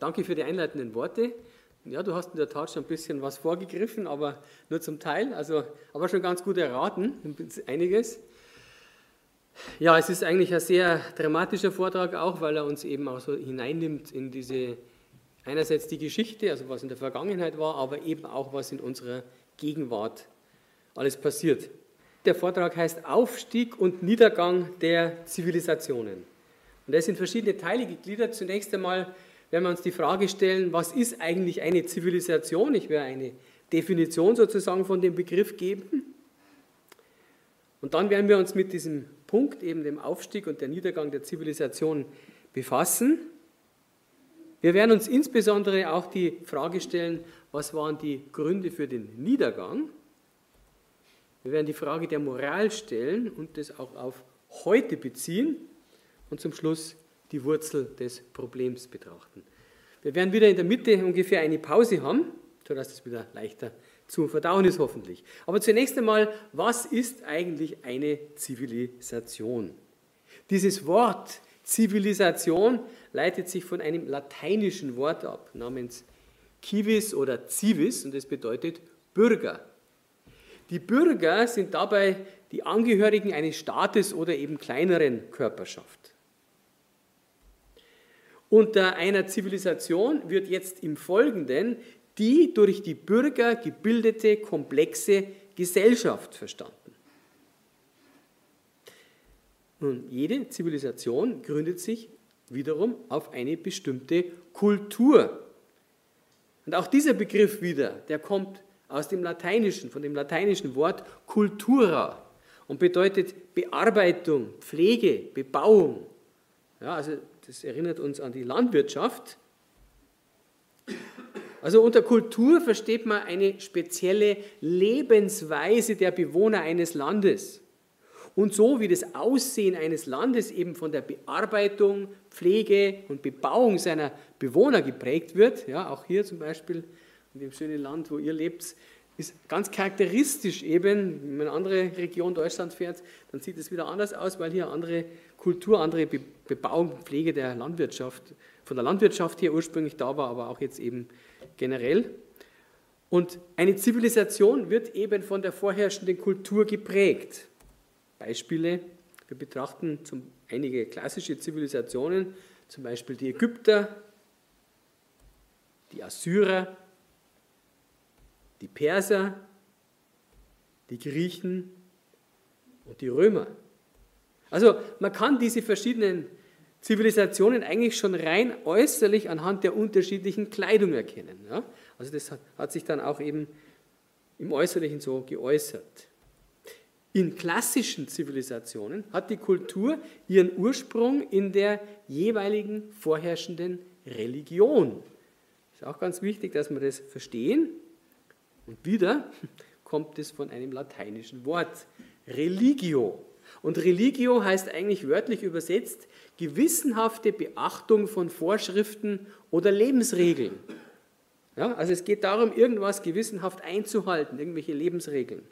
Danke für die einleitenden Worte. Ja, du hast in der Tat schon ein bisschen was vorgegriffen, aber nur zum Teil, also, aber schon ganz gut erraten, einiges. Ja, es ist eigentlich ein sehr dramatischer Vortrag auch, weil er uns eben auch so hineinnimmt in diese, einerseits die Geschichte, also was in der Vergangenheit war, aber eben auch was in unserer Gegenwart alles passiert. Der Vortrag heißt Aufstieg und Niedergang der Zivilisationen. Und er ist in verschiedene Teile gegliedert. Zunächst einmal werden wir uns die Frage stellen, was ist eigentlich eine Zivilisation? Ich werde eine Definition sozusagen von dem Begriff geben. Und dann werden wir uns mit diesem Punkt, eben dem Aufstieg und der Niedergang der Zivilisation, befassen. Wir werden uns insbesondere auch die Frage stellen, was waren die Gründe für den Niedergang? Wir werden die Frage der Moral stellen und das auch auf heute beziehen und zum Schluss die Wurzel des Problems betrachten. Wir werden wieder in der Mitte ungefähr eine Pause haben, sodass es wieder leichter zu verdauen ist hoffentlich. Aber zunächst einmal, was ist eigentlich eine Zivilisation? Dieses Wort Zivilisation leitet sich von einem lateinischen Wort ab, namens civis oder civis, und das bedeutet Bürger. Die Bürger sind dabei die Angehörigen eines Staates oder eben kleineren Körperschaft. Unter einer Zivilisation wird jetzt im Folgenden die durch die Bürger gebildete komplexe Gesellschaft verstanden. Nun, jede Zivilisation gründet sich wiederum auf eine bestimmte Kultur. Und auch dieser Begriff wieder, der kommt aus dem Lateinischen, von dem lateinischen Wort cultura und bedeutet Bearbeitung, Pflege, Bebauung. Ja, also das erinnert uns an die Landwirtschaft. Also unter Kultur versteht man eine spezielle Lebensweise der Bewohner eines Landes. Und so wie das Aussehen eines Landes eben von der Bearbeitung, Pflege und Bebauung seiner Bewohner geprägt wird, ja, auch hier zum Beispiel in dem schönen Land, wo ihr lebt, ist ganz charakteristisch eben, wenn man in eine andere Region Deutschlands fährt, dann sieht es wieder anders aus, weil hier andere Kultur, andere Bebauung, Pflege der Landwirtschaft, von der Landwirtschaft hier ursprünglich da war, aber auch jetzt eben generell. Und eine Zivilisation wird eben von der vorherrschenden Kultur geprägt. Beispiele, wir betrachten zum, einige klassische Zivilisationen, zum Beispiel die Ägypter, die Assyrer, die Perser, die Griechen und die Römer. Also man kann diese verschiedenen Zivilisationen eigentlich schon rein äußerlich anhand der unterschiedlichen Kleidung erkennen. Ja? Also das hat, hat sich dann auch eben im Äußerlichen so geäußert. In klassischen Zivilisationen hat die Kultur ihren Ursprung in der jeweiligen vorherrschenden Religion. Ist auch ganz wichtig, dass wir das verstehen. Und wieder kommt es von einem lateinischen Wort, religio. Und religio heißt eigentlich wörtlich übersetzt gewissenhafte Beachtung von Vorschriften oder Lebensregeln. Ja, also es geht darum, irgendwas gewissenhaft einzuhalten, irgendwelche Lebensregeln.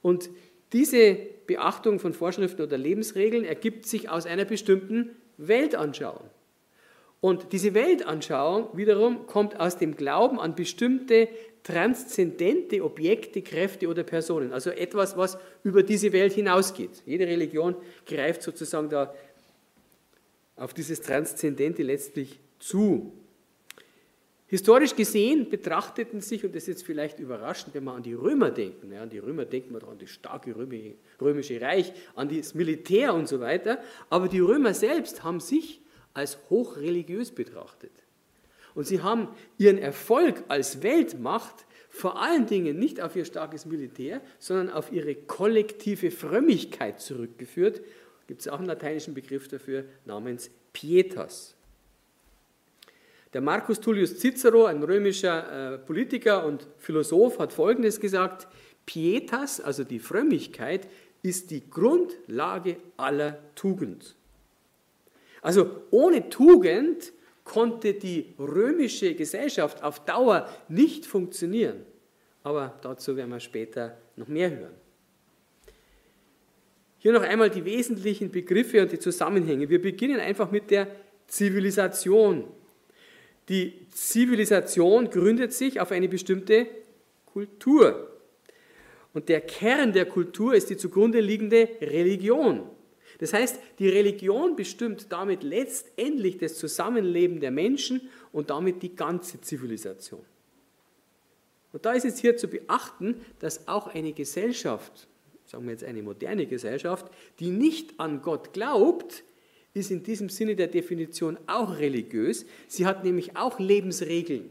Und diese Beachtung von Vorschriften oder Lebensregeln ergibt sich aus einer bestimmten Weltanschauung. Und diese Weltanschauung wiederum kommt aus dem Glauben an bestimmte transzendente Objekte, Kräfte oder Personen. Also etwas, was über diese Welt hinausgeht. Jede Religion greift sozusagen da auf dieses Transzendente letztlich zu. Historisch gesehen betrachteten sich, und das ist jetzt vielleicht überraschend, wenn wir an die Römer denken, ja, an die Römer denken wir an das starke römische Reich, an das Militär und so weiter, aber die Römer selbst haben sich als hochreligiös betrachtet. Und sie haben ihren Erfolg als Weltmacht vor allen Dingen nicht auf ihr starkes Militär, sondern auf ihre kollektive Frömmigkeit zurückgeführt. Gibt es auch einen lateinischen Begriff dafür namens Pietas. Der Marcus Tullius Cicero, ein römischer äh, Politiker und Philosoph, hat Folgendes gesagt, Pietas, also die Frömmigkeit, ist die Grundlage aller Tugend. Also ohne Tugend konnte die römische Gesellschaft auf Dauer nicht funktionieren. Aber dazu werden wir später noch mehr hören. Hier noch einmal die wesentlichen Begriffe und die Zusammenhänge. Wir beginnen einfach mit der Zivilisation. Die Zivilisation gründet sich auf eine bestimmte Kultur. Und der Kern der Kultur ist die zugrunde liegende Religion. Das heißt, die Religion bestimmt damit letztendlich das Zusammenleben der Menschen und damit die ganze Zivilisation. Und da ist es hier zu beachten, dass auch eine Gesellschaft, sagen wir jetzt eine moderne Gesellschaft, die nicht an Gott glaubt, ist in diesem Sinne der Definition auch religiös. Sie hat nämlich auch Lebensregeln.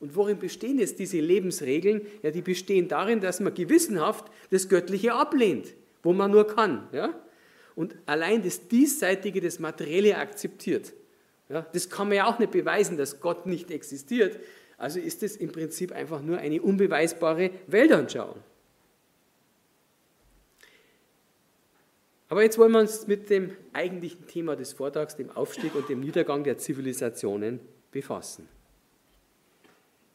Und worin bestehen jetzt diese Lebensregeln? Ja, die bestehen darin, dass man gewissenhaft das Göttliche ablehnt, wo man nur kann. Ja? Und allein das Diesseitige, das Materielle akzeptiert. Ja, das kann man ja auch nicht beweisen, dass Gott nicht existiert. Also ist es im Prinzip einfach nur eine unbeweisbare Weltanschauung. Aber jetzt wollen wir uns mit dem eigentlichen Thema des Vortrags, dem Aufstieg und dem Niedergang der Zivilisationen, befassen.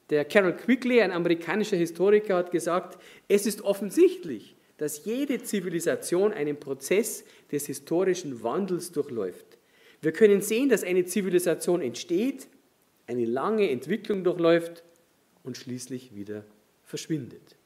Der Carol Quigley, ein amerikanischer Historiker, hat gesagt, es ist offensichtlich, dass jede Zivilisation einen Prozess des historischen Wandels durchläuft. Wir können sehen, dass eine Zivilisation entsteht, eine lange Entwicklung durchläuft und schließlich wieder verschwindet.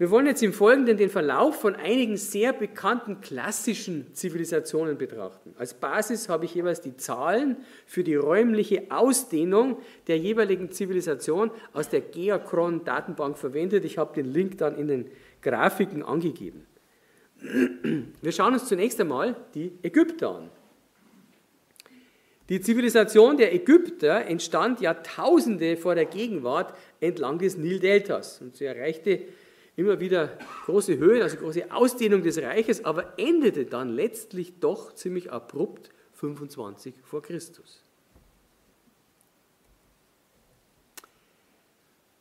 Wir wollen jetzt im Folgenden den Verlauf von einigen sehr bekannten klassischen Zivilisationen betrachten. Als Basis habe ich jeweils die Zahlen für die räumliche Ausdehnung der jeweiligen Zivilisation aus der Geochron-Datenbank verwendet. Ich habe den Link dann in den Grafiken angegeben. Wir schauen uns zunächst einmal die Ägypter an. Die Zivilisation der Ägypter entstand Jahrtausende vor der Gegenwart entlang des Nildeltas und sie erreichte immer wieder große Höhen, also große Ausdehnung des Reiches, aber endete dann letztlich doch ziemlich abrupt 25 vor Christus.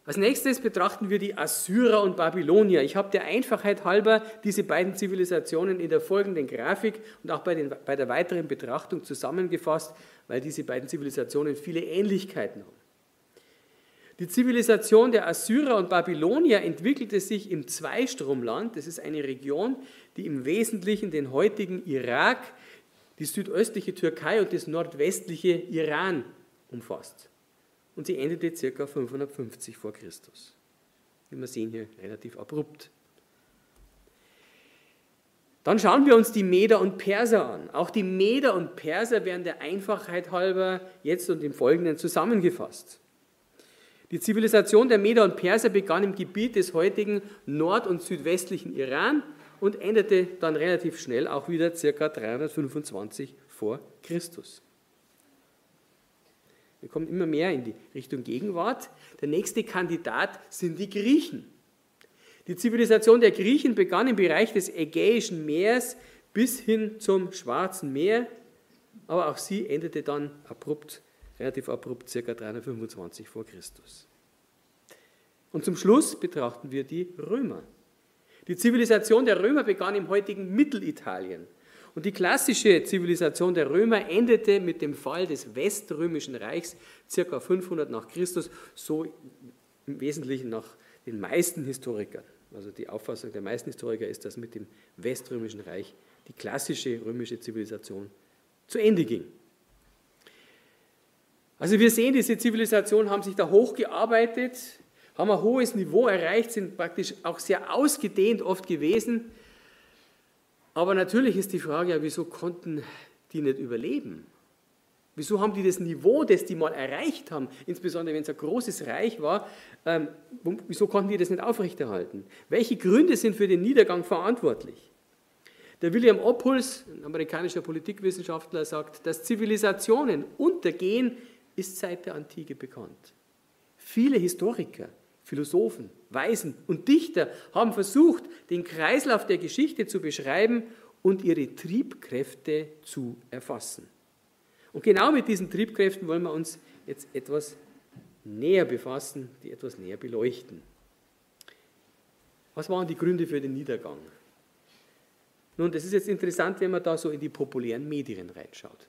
Als nächstes betrachten wir die Assyrer und Babylonier. Ich habe der Einfachheit halber diese beiden Zivilisationen in der folgenden Grafik und auch bei, den, bei der weiteren Betrachtung zusammengefasst, weil diese beiden Zivilisationen viele Ähnlichkeiten haben. Die Zivilisation der Assyrer und Babylonier entwickelte sich im Zweistromland. Das ist eine Region, die im Wesentlichen den heutigen Irak, die südöstliche Türkei und das nordwestliche Iran umfasst. Und sie endete ca. 550 vor Christus. Wie wir sehen hier relativ abrupt. Dann schauen wir uns die Meder und Perser an. Auch die Meder und Perser werden der Einfachheit halber jetzt und im Folgenden zusammengefasst. Die Zivilisation der Meder und Perser begann im Gebiet des heutigen nord- und südwestlichen Iran und endete dann relativ schnell auch wieder ca. 325 vor Christus. Wir kommen immer mehr in die Richtung Gegenwart. Der nächste Kandidat sind die Griechen. Die Zivilisation der Griechen begann im Bereich des Ägäischen Meers bis hin zum Schwarzen Meer, aber auch sie endete dann abrupt relativ abrupt, ca. 325 vor Christus. Und zum Schluss betrachten wir die Römer. Die Zivilisation der Römer begann im heutigen Mittelitalien. Und die klassische Zivilisation der Römer endete mit dem Fall des Weströmischen Reichs ca. 500 nach Christus, so im Wesentlichen nach den meisten Historikern. Also die Auffassung der meisten Historiker ist, dass mit dem Weströmischen Reich die klassische römische Zivilisation zu Ende ging. Also wir sehen, diese Zivilisationen haben sich da hochgearbeitet, haben ein hohes Niveau erreicht, sind praktisch auch sehr ausgedehnt oft gewesen. Aber natürlich ist die Frage, ja, wieso konnten die nicht überleben? Wieso haben die das Niveau, das die mal erreicht haben, insbesondere wenn es ein großes Reich war, ähm, wieso konnten die das nicht aufrechterhalten? Welche Gründe sind für den Niedergang verantwortlich? Der William Ophuls, ein amerikanischer Politikwissenschaftler, sagt, dass Zivilisationen untergehen, ist seit der Antike bekannt. Viele Historiker, Philosophen, Weisen und Dichter haben versucht, den Kreislauf der Geschichte zu beschreiben und ihre Triebkräfte zu erfassen. Und genau mit diesen Triebkräften wollen wir uns jetzt etwas näher befassen, die etwas näher beleuchten. Was waren die Gründe für den Niedergang? Nun, das ist jetzt interessant, wenn man da so in die populären Medien reinschaut.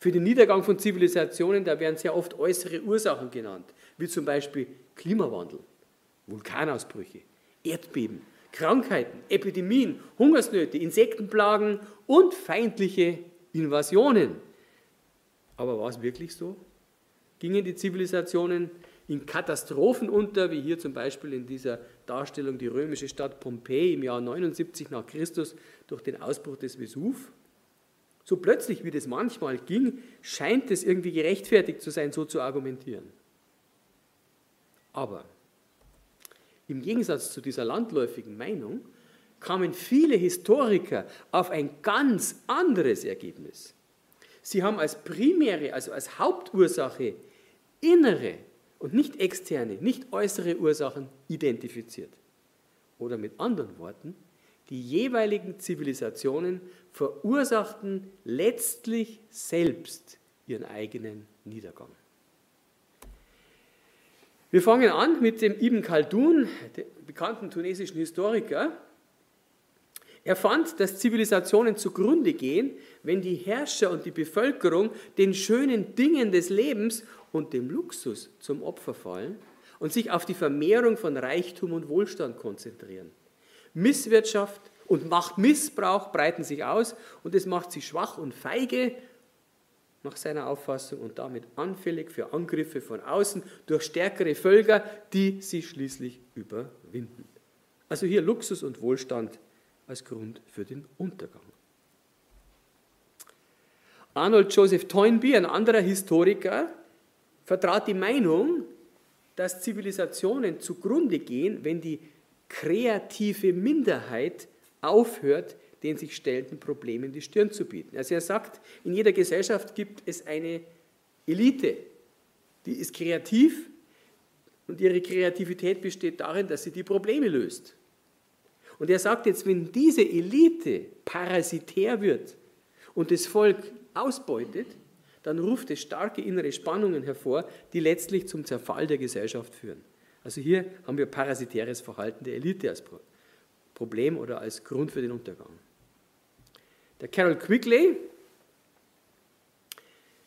Für den Niedergang von Zivilisationen, da werden sehr oft äußere Ursachen genannt, wie zum Beispiel Klimawandel, Vulkanausbrüche, Erdbeben, Krankheiten, Epidemien, Hungersnöte, Insektenplagen und feindliche Invasionen. Aber war es wirklich so? Gingen die Zivilisationen in Katastrophen unter, wie hier zum Beispiel in dieser Darstellung die römische Stadt Pompeji im Jahr 79 nach Christus durch den Ausbruch des Vesuv? So plötzlich, wie das manchmal ging, scheint es irgendwie gerechtfertigt zu sein, so zu argumentieren. Aber im Gegensatz zu dieser landläufigen Meinung kamen viele Historiker auf ein ganz anderes Ergebnis. Sie haben als primäre, also als Hauptursache innere und nicht externe, nicht äußere Ursachen identifiziert. Oder mit anderen Worten, die jeweiligen Zivilisationen verursachten letztlich selbst ihren eigenen Niedergang. Wir fangen an mit dem Ibn Khaldun, dem bekannten tunesischen Historiker. Er fand, dass Zivilisationen zugrunde gehen, wenn die Herrscher und die Bevölkerung den schönen Dingen des Lebens und dem Luxus zum Opfer fallen und sich auf die Vermehrung von Reichtum und Wohlstand konzentrieren. Misswirtschaft und Machtmissbrauch breiten sich aus und es macht sie schwach und feige nach seiner Auffassung und damit anfällig für Angriffe von außen durch stärkere Völker, die sie schließlich überwinden. Also hier Luxus und Wohlstand als Grund für den Untergang. Arnold Joseph Toynbee, ein anderer Historiker, vertrat die Meinung, dass Zivilisationen zugrunde gehen, wenn die kreative Minderheit aufhört, den sich stellenden Problemen die Stirn zu bieten. Also er sagt, in jeder Gesellschaft gibt es eine Elite, die ist kreativ und ihre Kreativität besteht darin, dass sie die Probleme löst. Und er sagt jetzt, wenn diese Elite parasitär wird und das Volk ausbeutet, dann ruft es starke innere Spannungen hervor, die letztlich zum Zerfall der Gesellschaft führen. Also hier haben wir parasitäres Verhalten der Elite als Problem oder als Grund für den Untergang. Der Carol Quigley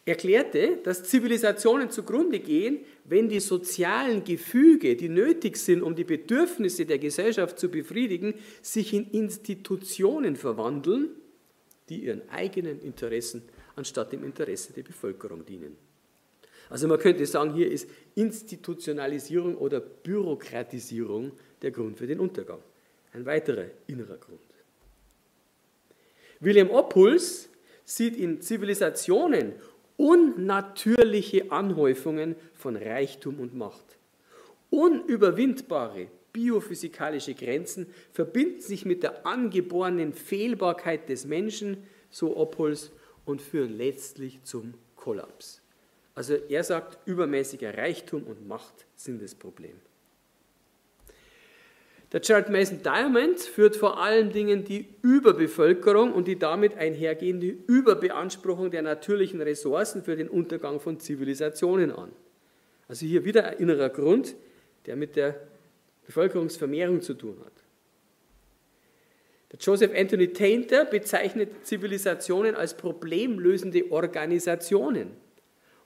erklärte, dass Zivilisationen zugrunde gehen, wenn die sozialen Gefüge, die nötig sind, um die Bedürfnisse der Gesellschaft zu befriedigen, sich in Institutionen verwandeln, die ihren eigenen Interessen anstatt dem Interesse der Bevölkerung dienen. Also man könnte sagen, hier ist Institutionalisierung oder Bürokratisierung der Grund für den Untergang. Ein weiterer innerer Grund. William Oppuls sieht in Zivilisationen unnatürliche Anhäufungen von Reichtum und Macht. Unüberwindbare biophysikalische Grenzen verbinden sich mit der angeborenen Fehlbarkeit des Menschen, so Oppuls, und führen letztlich zum Kollaps. Also er sagt, übermäßiger Reichtum und Macht sind das Problem. Der Gerald Mason Diamond führt vor allen Dingen die Überbevölkerung und die damit einhergehende Überbeanspruchung der natürlichen Ressourcen für den Untergang von Zivilisationen an. Also hier wieder ein innerer Grund, der mit der Bevölkerungsvermehrung zu tun hat. Der Joseph Anthony Tainter bezeichnet Zivilisationen als problemlösende Organisationen.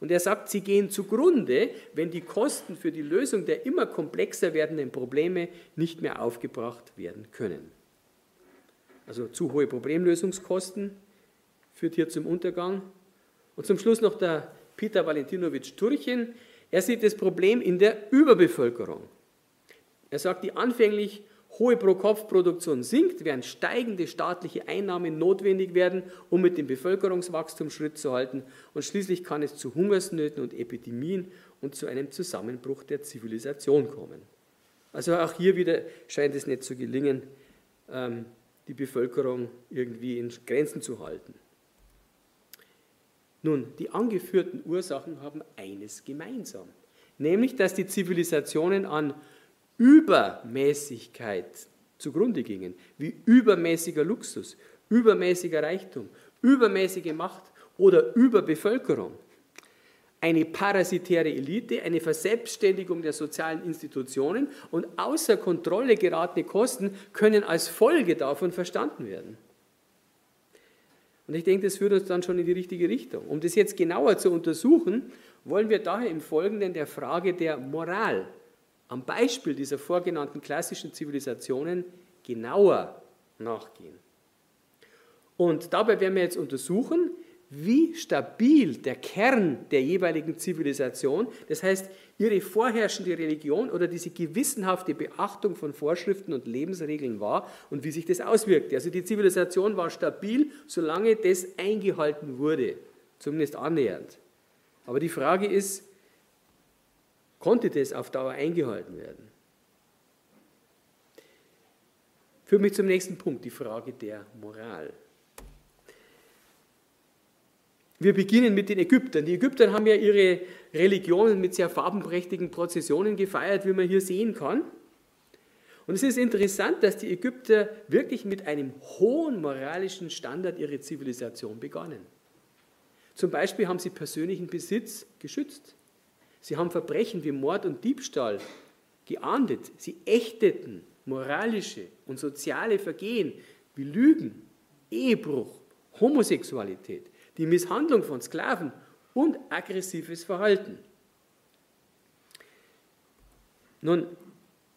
Und er sagt, sie gehen zugrunde, wenn die Kosten für die Lösung der immer komplexer werdenden Probleme nicht mehr aufgebracht werden können. Also zu hohe Problemlösungskosten führt hier zum Untergang. Und zum Schluss noch der Peter Valentinowitsch Turchin. Er sieht das Problem in der Überbevölkerung. Er sagt, die anfänglich hohe Pro-Kopf-Produktion sinkt, während steigende staatliche Einnahmen notwendig werden, um mit dem Bevölkerungswachstum Schritt zu halten. Und schließlich kann es zu Hungersnöten und Epidemien und zu einem Zusammenbruch der Zivilisation kommen. Also auch hier wieder scheint es nicht zu gelingen, ähm, die Bevölkerung irgendwie in Grenzen zu halten. Nun, die angeführten Ursachen haben eines gemeinsam, nämlich dass die Zivilisationen an Übermäßigkeit zugrunde gingen, wie übermäßiger Luxus, übermäßiger Reichtum, übermäßige Macht oder Überbevölkerung. Eine parasitäre Elite, eine Verselbstständigung der sozialen Institutionen und außer Kontrolle geratene Kosten können als Folge davon verstanden werden. Und ich denke, das führt uns dann schon in die richtige Richtung. Um das jetzt genauer zu untersuchen, wollen wir daher im Folgenden der Frage der Moral am Beispiel dieser vorgenannten klassischen Zivilisationen genauer nachgehen. Und dabei werden wir jetzt untersuchen, wie stabil der Kern der jeweiligen Zivilisation, das heißt ihre vorherrschende Religion oder diese gewissenhafte Beachtung von Vorschriften und Lebensregeln war und wie sich das auswirkte. Also die Zivilisation war stabil, solange das eingehalten wurde, zumindest annähernd. Aber die Frage ist, konnte das auf Dauer eingehalten werden? Führt mich zum nächsten Punkt, die Frage der Moral. Wir beginnen mit den Ägyptern. Die Ägypter haben ja ihre Religionen mit sehr farbenprächtigen Prozessionen gefeiert, wie man hier sehen kann. Und es ist interessant, dass die Ägypter wirklich mit einem hohen moralischen Standard ihre Zivilisation begannen. Zum Beispiel haben sie persönlichen Besitz geschützt. Sie haben Verbrechen wie Mord und Diebstahl geahndet. Sie ächteten moralische und soziale Vergehen wie Lügen, Ehebruch, Homosexualität die Misshandlung von Sklaven und aggressives Verhalten. Nun,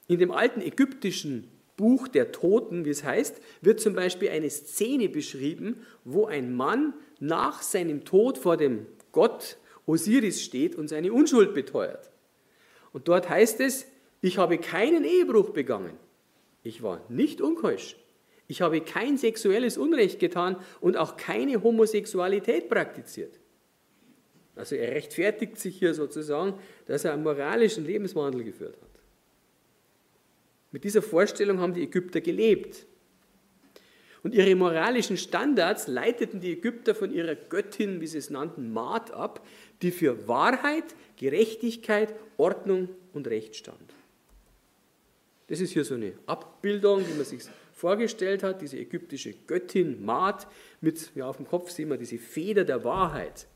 in dem alten ägyptischen Buch der Toten, wie es heißt, wird zum Beispiel eine Szene beschrieben, wo ein Mann nach seinem Tod vor dem Gott Osiris steht und seine Unschuld beteuert. Und dort heißt es, ich habe keinen Ehebruch begangen. Ich war nicht unkeusch. Ich habe kein sexuelles Unrecht getan und auch keine Homosexualität praktiziert. Also er rechtfertigt sich hier sozusagen, dass er einen moralischen Lebenswandel geführt hat. Mit dieser Vorstellung haben die Ägypter gelebt. Und ihre moralischen Standards leiteten die Ägypter von ihrer Göttin, wie sie es nannten, Maat ab, die für Wahrheit, Gerechtigkeit, Ordnung und Recht stand. Das ist hier so eine Abbildung, wie man sich vorgestellt hat, diese ägyptische Göttin Maat mit, ja, auf dem Kopf sehen wir diese Feder der Wahrheit.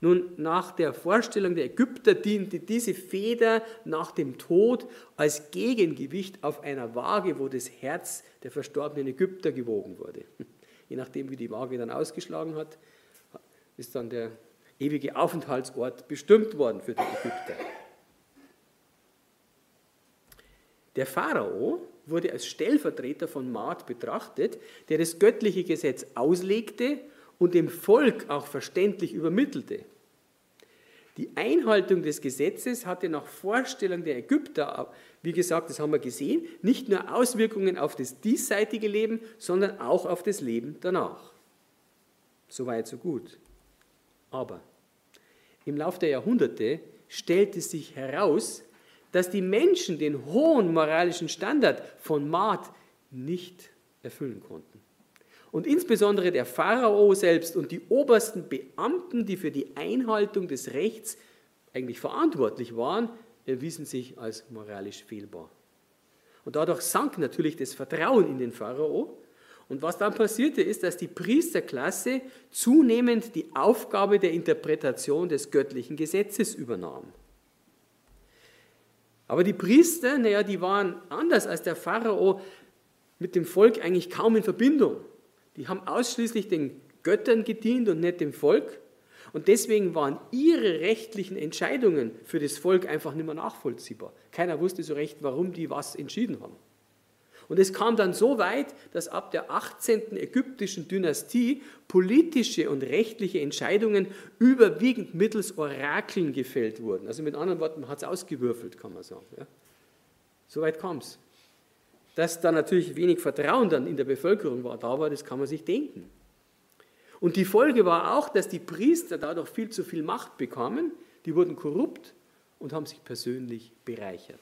Nun, nach der Vorstellung der Ägypter diente diese Feder nach dem Tod als Gegengewicht auf einer Waage, wo das Herz der verstorbenen Ägypter gewogen wurde. Je nachdem, wie die Waage dann ausgeschlagen hat, ist dann der ewige Aufenthaltsort bestimmt worden für die Ägypter. Der Pharao wurde als Stellvertreter von Maat betrachtet, der das göttliche Gesetz auslegte und dem Volk auch verständlich übermittelte. Die Einhaltung des Gesetzes hatte nach Vorstellung der Ägypter, wie gesagt, das haben wir gesehen, nicht nur Auswirkungen auf das diesseitige Leben, sondern auch auf das Leben danach. Soweit, so gut. Aber im Laufe der Jahrhunderte stellte sich heraus, dass die Menschen den hohen moralischen Standard von Maat nicht erfüllen konnten. Und insbesondere der Pharao selbst und die obersten Beamten, die für die Einhaltung des Rechts eigentlich verantwortlich waren, erwiesen sich als moralisch fehlbar. Und dadurch sank natürlich das Vertrauen in den Pharao. Und was dann passierte, ist, dass die Priesterklasse zunehmend die Aufgabe der Interpretation des göttlichen Gesetzes übernahm. Aber die Priester, naja, die waren anders als der Pharao mit dem Volk eigentlich kaum in Verbindung. Die haben ausschließlich den Göttern gedient und nicht dem Volk. Und deswegen waren ihre rechtlichen Entscheidungen für das Volk einfach nicht mehr nachvollziehbar. Keiner wusste so recht, warum die was entschieden haben. Und es kam dann so weit, dass ab der 18. ägyptischen Dynastie politische und rechtliche Entscheidungen überwiegend mittels Orakeln gefällt wurden. Also mit anderen Worten, man hat es ausgewürfelt, kann man sagen. Ja. So weit kam es. Dass da natürlich wenig Vertrauen dann in der Bevölkerung war, da war, das kann man sich denken. Und die Folge war auch, dass die Priester dadurch viel zu viel Macht bekamen, die wurden korrupt und haben sich persönlich bereichert.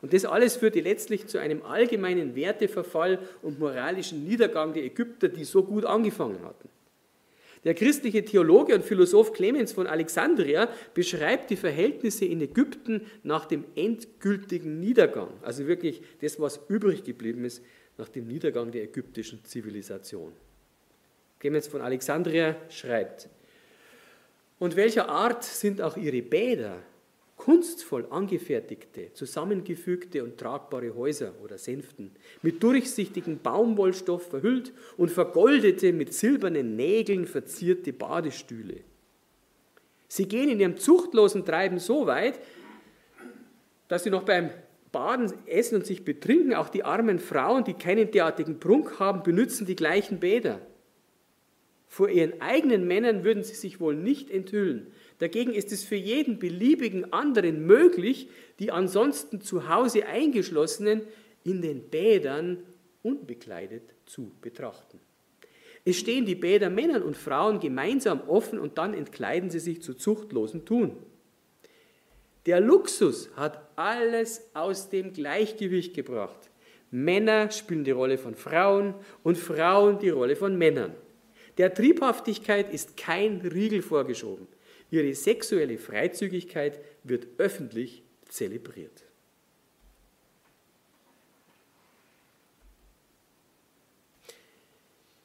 Und das alles führte letztlich zu einem allgemeinen Werteverfall und moralischen Niedergang der Ägypter, die so gut angefangen hatten. Der christliche Theologe und Philosoph Clemens von Alexandria beschreibt die Verhältnisse in Ägypten nach dem endgültigen Niedergang, also wirklich das, was übrig geblieben ist nach dem Niedergang der ägyptischen Zivilisation. Clemens von Alexandria schreibt, und welcher Art sind auch ihre Bäder, kunstvoll angefertigte, zusammengefügte und tragbare Häuser oder Sänften, mit durchsichtigem Baumwollstoff verhüllt und vergoldete, mit silbernen Nägeln verzierte Badestühle. Sie gehen in ihrem zuchtlosen Treiben so weit, dass sie noch beim Baden, Essen und sich betrinken, auch die armen Frauen, die keinen derartigen Prunk haben, benutzen die gleichen Bäder. Vor ihren eigenen Männern würden sie sich wohl nicht enthüllen. Dagegen ist es für jeden beliebigen anderen möglich, die ansonsten zu Hause eingeschlossenen in den Bädern unbekleidet zu betrachten. Es stehen die Bäder Männern und Frauen gemeinsam offen und dann entkleiden sie sich zu zuchtlosem Tun. Der Luxus hat alles aus dem Gleichgewicht gebracht. Männer spielen die Rolle von Frauen und Frauen die Rolle von Männern. Der Triebhaftigkeit ist kein Riegel vorgeschoben. Ihre sexuelle Freizügigkeit wird öffentlich zelebriert.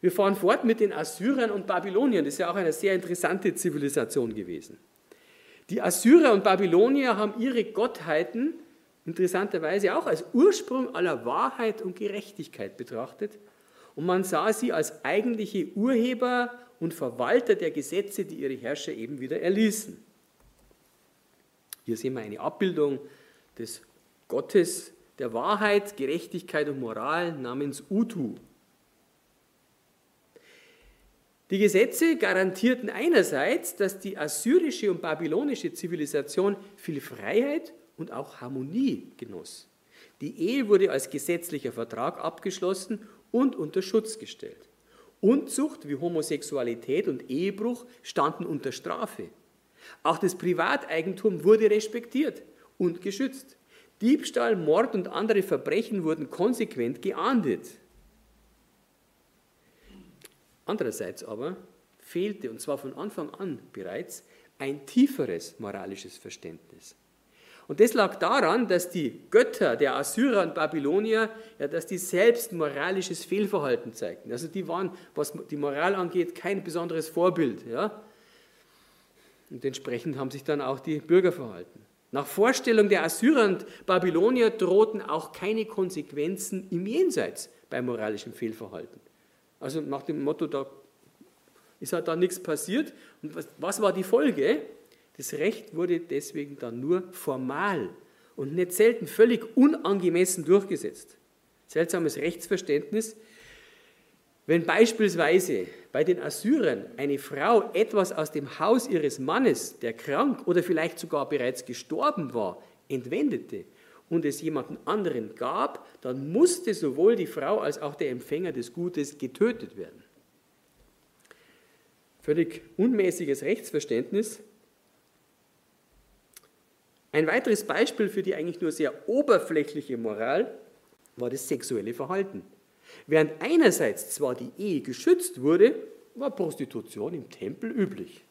Wir fahren fort mit den Assyrern und Babyloniern. Das ist ja auch eine sehr interessante Zivilisation gewesen. Die Assyrer und Babylonier haben ihre Gottheiten interessanterweise auch als Ursprung aller Wahrheit und Gerechtigkeit betrachtet. Und man sah sie als eigentliche Urheber und Verwalter der Gesetze, die ihre Herrscher eben wieder erließen. Hier sehen wir eine Abbildung des Gottes der Wahrheit, Gerechtigkeit und Moral namens Utu. Die Gesetze garantierten einerseits, dass die assyrische und babylonische Zivilisation viel Freiheit und auch Harmonie genoss. Die Ehe wurde als gesetzlicher Vertrag abgeschlossen und unter Schutz gestellt. Unzucht wie Homosexualität und Ehebruch standen unter Strafe. Auch das Privateigentum wurde respektiert und geschützt. Diebstahl, Mord und andere Verbrechen wurden konsequent geahndet. Andererseits aber fehlte, und zwar von Anfang an bereits, ein tieferes moralisches Verständnis. Und das lag daran, dass die Götter der Assyrer und Babylonier, ja, dass die selbst moralisches Fehlverhalten zeigten. Also die waren, was die Moral angeht, kein besonderes Vorbild. Ja? Und entsprechend haben sich dann auch die Bürger verhalten. Nach Vorstellung der Assyrer und Babylonier drohten auch keine Konsequenzen im Jenseits bei moralischem Fehlverhalten. Also nach dem Motto, da ist halt da nichts passiert. Und was, was war die Folge? Das Recht wurde deswegen dann nur formal und nicht selten völlig unangemessen durchgesetzt. Seltsames Rechtsverständnis. Wenn beispielsweise bei den Assyrern eine Frau etwas aus dem Haus ihres Mannes, der krank oder vielleicht sogar bereits gestorben war, entwendete und es jemanden anderen gab, dann musste sowohl die Frau als auch der Empfänger des Gutes getötet werden. Völlig unmäßiges Rechtsverständnis. Ein weiteres Beispiel für die eigentlich nur sehr oberflächliche Moral war das sexuelle Verhalten. Während einerseits zwar die Ehe geschützt wurde, war Prostitution im Tempel üblich.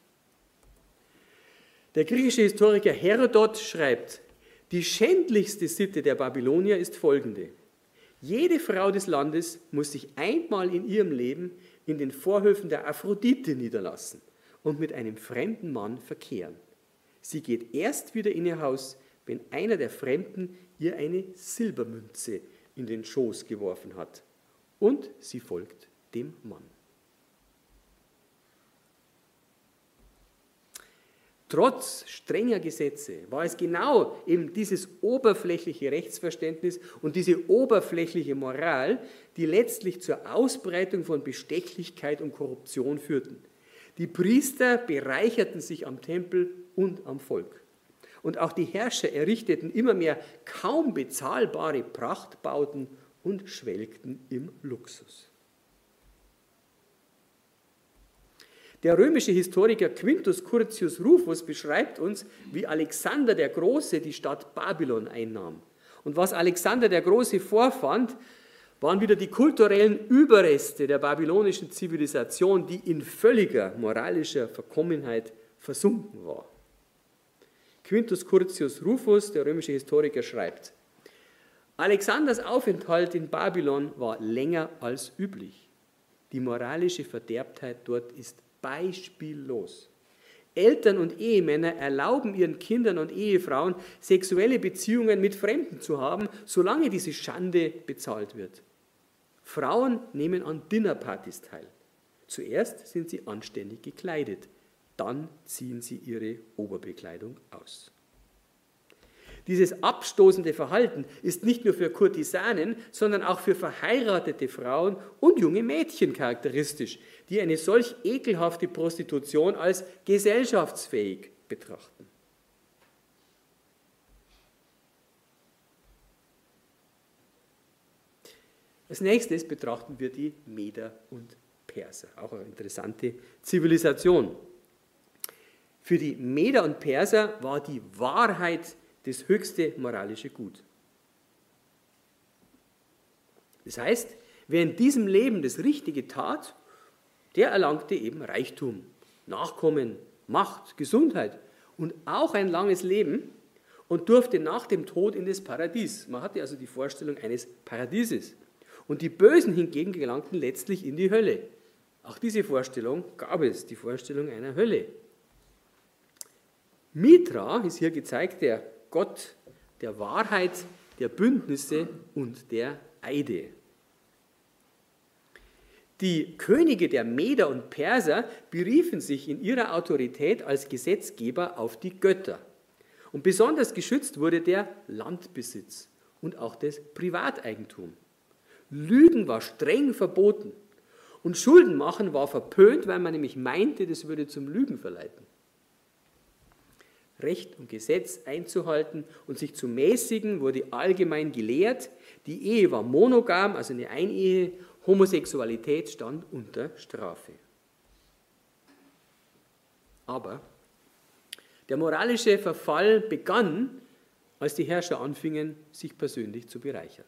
Der griechische Historiker Herodot schreibt, die schändlichste Sitte der Babylonier ist folgende. Jede Frau des Landes muss sich einmal in ihrem Leben in den Vorhöfen der Aphrodite niederlassen und mit einem fremden Mann verkehren. Sie geht erst wieder in ihr Haus, wenn einer der Fremden ihr eine Silbermünze in den Schoß geworfen hat. Und sie folgt dem Mann. Trotz strenger Gesetze war es genau eben dieses oberflächliche Rechtsverständnis und diese oberflächliche Moral, die letztlich zur Ausbreitung von Bestechlichkeit und Korruption führten. Die Priester bereicherten sich am Tempel und am Volk. Und auch die Herrscher errichteten immer mehr kaum bezahlbare Prachtbauten und schwelgten im Luxus. Der römische Historiker Quintus Curtius Rufus beschreibt uns, wie Alexander der Große die Stadt Babylon einnahm. Und was Alexander der Große vorfand, waren wieder die kulturellen Überreste der babylonischen Zivilisation, die in völliger moralischer Verkommenheit versunken war. Quintus Curtius Rufus, der römische Historiker, schreibt, Alexanders Aufenthalt in Babylon war länger als üblich. Die moralische Verderbtheit dort ist beispiellos. Eltern und Ehemänner erlauben ihren Kindern und Ehefrauen, sexuelle Beziehungen mit Fremden zu haben, solange diese Schande bezahlt wird. Frauen nehmen an Dinnerpartys teil. Zuerst sind sie anständig gekleidet, dann ziehen sie ihre Oberbekleidung aus. Dieses abstoßende Verhalten ist nicht nur für Kurtisanen, sondern auch für verheiratete Frauen und junge Mädchen charakteristisch, die eine solch ekelhafte Prostitution als gesellschaftsfähig betrachten. Als nächstes betrachten wir die Meder und Perser, auch eine interessante Zivilisation. Für die Meder und Perser war die Wahrheit das höchste moralische Gut. Das heißt, wer in diesem Leben das Richtige tat, der erlangte eben Reichtum, Nachkommen, Macht, Gesundheit und auch ein langes Leben und durfte nach dem Tod in das Paradies. Man hatte also die Vorstellung eines Paradieses. Und die Bösen hingegen gelangten letztlich in die Hölle. Auch diese Vorstellung gab es, die Vorstellung einer Hölle. Mitra ist hier gezeigt, der Gott der Wahrheit, der Bündnisse und der Eide. Die Könige der Meder und Perser beriefen sich in ihrer Autorität als Gesetzgeber auf die Götter. Und besonders geschützt wurde der Landbesitz und auch das Privateigentum. Lügen war streng verboten und Schulden machen war verpönt, weil man nämlich meinte, das würde zum Lügen verleiten. Recht und Gesetz einzuhalten und sich zu mäßigen, wurde allgemein gelehrt. Die Ehe war monogam, also eine Einehe. Homosexualität stand unter Strafe. Aber der moralische Verfall begann, als die Herrscher anfingen, sich persönlich zu bereichern.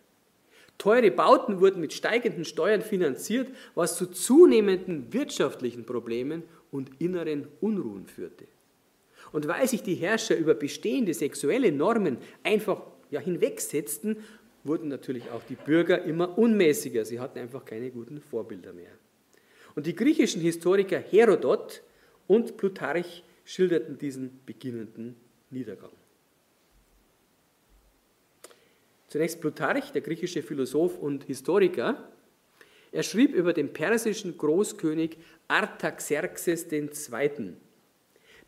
Teure Bauten wurden mit steigenden Steuern finanziert, was zu zunehmenden wirtschaftlichen Problemen und inneren Unruhen führte. Und weil sich die Herrscher über bestehende sexuelle Normen einfach ja, hinwegsetzten, wurden natürlich auch die Bürger immer unmäßiger. Sie hatten einfach keine guten Vorbilder mehr. Und die griechischen Historiker Herodot und Plutarch schilderten diesen beginnenden Niedergang. Zunächst Plutarch, der griechische Philosoph und Historiker. Er schrieb über den persischen Großkönig Artaxerxes II.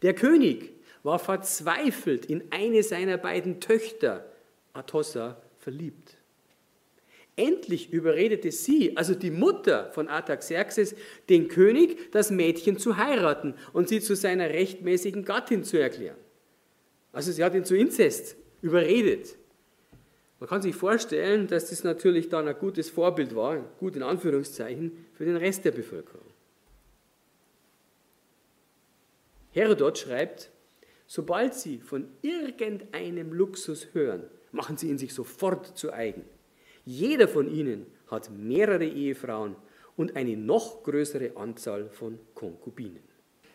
Der König war verzweifelt in eine seiner beiden Töchter, Atossa, verliebt. Endlich überredete sie, also die Mutter von Artaxerxes, den König, das Mädchen zu heiraten und sie zu seiner rechtmäßigen Gattin zu erklären. Also sie hat ihn zu Inzest überredet. Man kann sich vorstellen, dass das natürlich dann ein gutes Vorbild war, gut in Anführungszeichen, für den Rest der Bevölkerung. Herodot schreibt, sobald Sie von irgendeinem Luxus hören, machen Sie ihn sich sofort zu eigen. Jeder von Ihnen hat mehrere Ehefrauen und eine noch größere Anzahl von Konkubinen.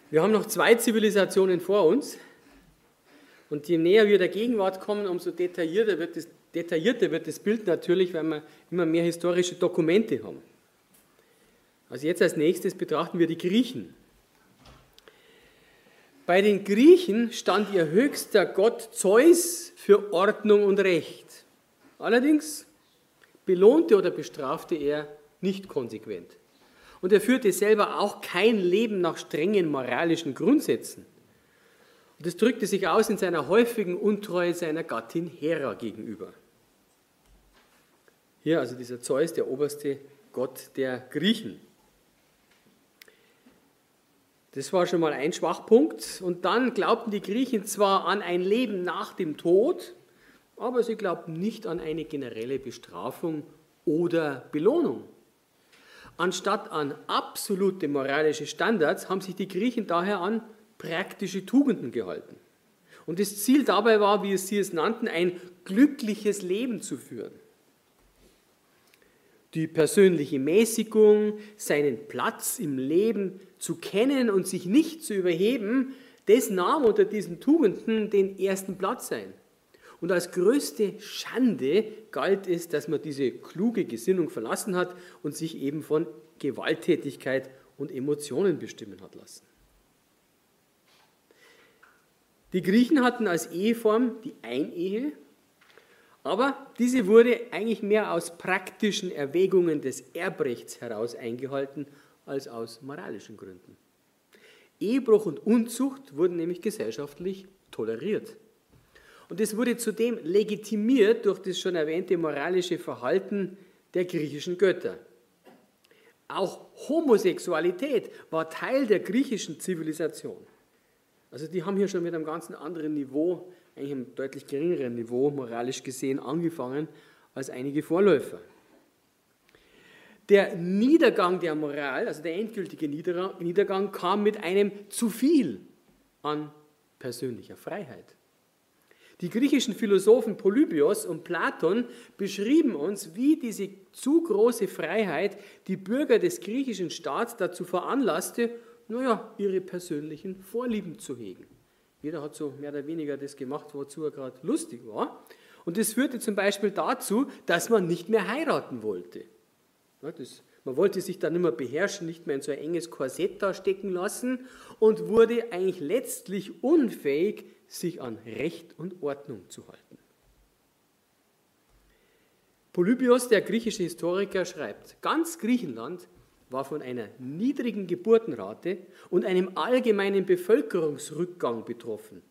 Wir haben noch zwei Zivilisationen vor uns. Und je näher wir der Gegenwart kommen, umso detaillierter wird das, detaillierter wird das Bild natürlich, weil wir immer mehr historische Dokumente haben. Also jetzt als nächstes betrachten wir die Griechen. Bei den Griechen stand ihr höchster Gott Zeus für Ordnung und Recht. Allerdings belohnte oder bestrafte er nicht konsequent. Und er führte selber auch kein Leben nach strengen moralischen Grundsätzen. Das drückte sich aus in seiner häufigen Untreue seiner Gattin Hera gegenüber. Hier also dieser Zeus, der oberste Gott der Griechen. Das war schon mal ein Schwachpunkt. Und dann glaubten die Griechen zwar an ein Leben nach dem Tod, aber sie glaubten nicht an eine generelle Bestrafung oder Belohnung. Anstatt an absolute moralische Standards haben sich die Griechen daher an praktische Tugenden gehalten. Und das Ziel dabei war, wie sie es nannten, ein glückliches Leben zu führen die persönliche Mäßigung, seinen Platz im Leben zu kennen und sich nicht zu überheben, das nahm unter diesen Tugenden den ersten Platz ein. Und als größte Schande galt es, dass man diese kluge Gesinnung verlassen hat und sich eben von Gewalttätigkeit und Emotionen bestimmen hat lassen. Die Griechen hatten als Eheform die Einehe aber diese wurde eigentlich mehr aus praktischen Erwägungen des Erbrechts heraus eingehalten als aus moralischen Gründen. Ehebruch und Unzucht wurden nämlich gesellschaftlich toleriert. Und es wurde zudem legitimiert durch das schon erwähnte moralische Verhalten der griechischen Götter. Auch Homosexualität war Teil der griechischen Zivilisation. Also die haben hier schon mit einem ganz anderen Niveau, eigentlich einem deutlich geringeren Niveau moralisch gesehen angefangen als einige Vorläufer. Der Niedergang der Moral, also der endgültige Niedergang, kam mit einem zu viel an persönlicher Freiheit. Die griechischen Philosophen Polybios und Platon beschrieben uns, wie diese zu große Freiheit die Bürger des griechischen Staats dazu veranlasste, naja, ihre persönlichen Vorlieben zu hegen. Jeder hat so mehr oder weniger das gemacht, wozu er gerade lustig war. Und das führte zum Beispiel dazu, dass man nicht mehr heiraten wollte. Ja, das, man wollte sich dann nicht mehr beherrschen, nicht mehr in so ein enges Korsett da stecken lassen und wurde eigentlich letztlich unfähig, sich an Recht und Ordnung zu halten. Polybios, der griechische Historiker, schreibt, ganz Griechenland war von einer niedrigen Geburtenrate und einem allgemeinen Bevölkerungsrückgang betroffen,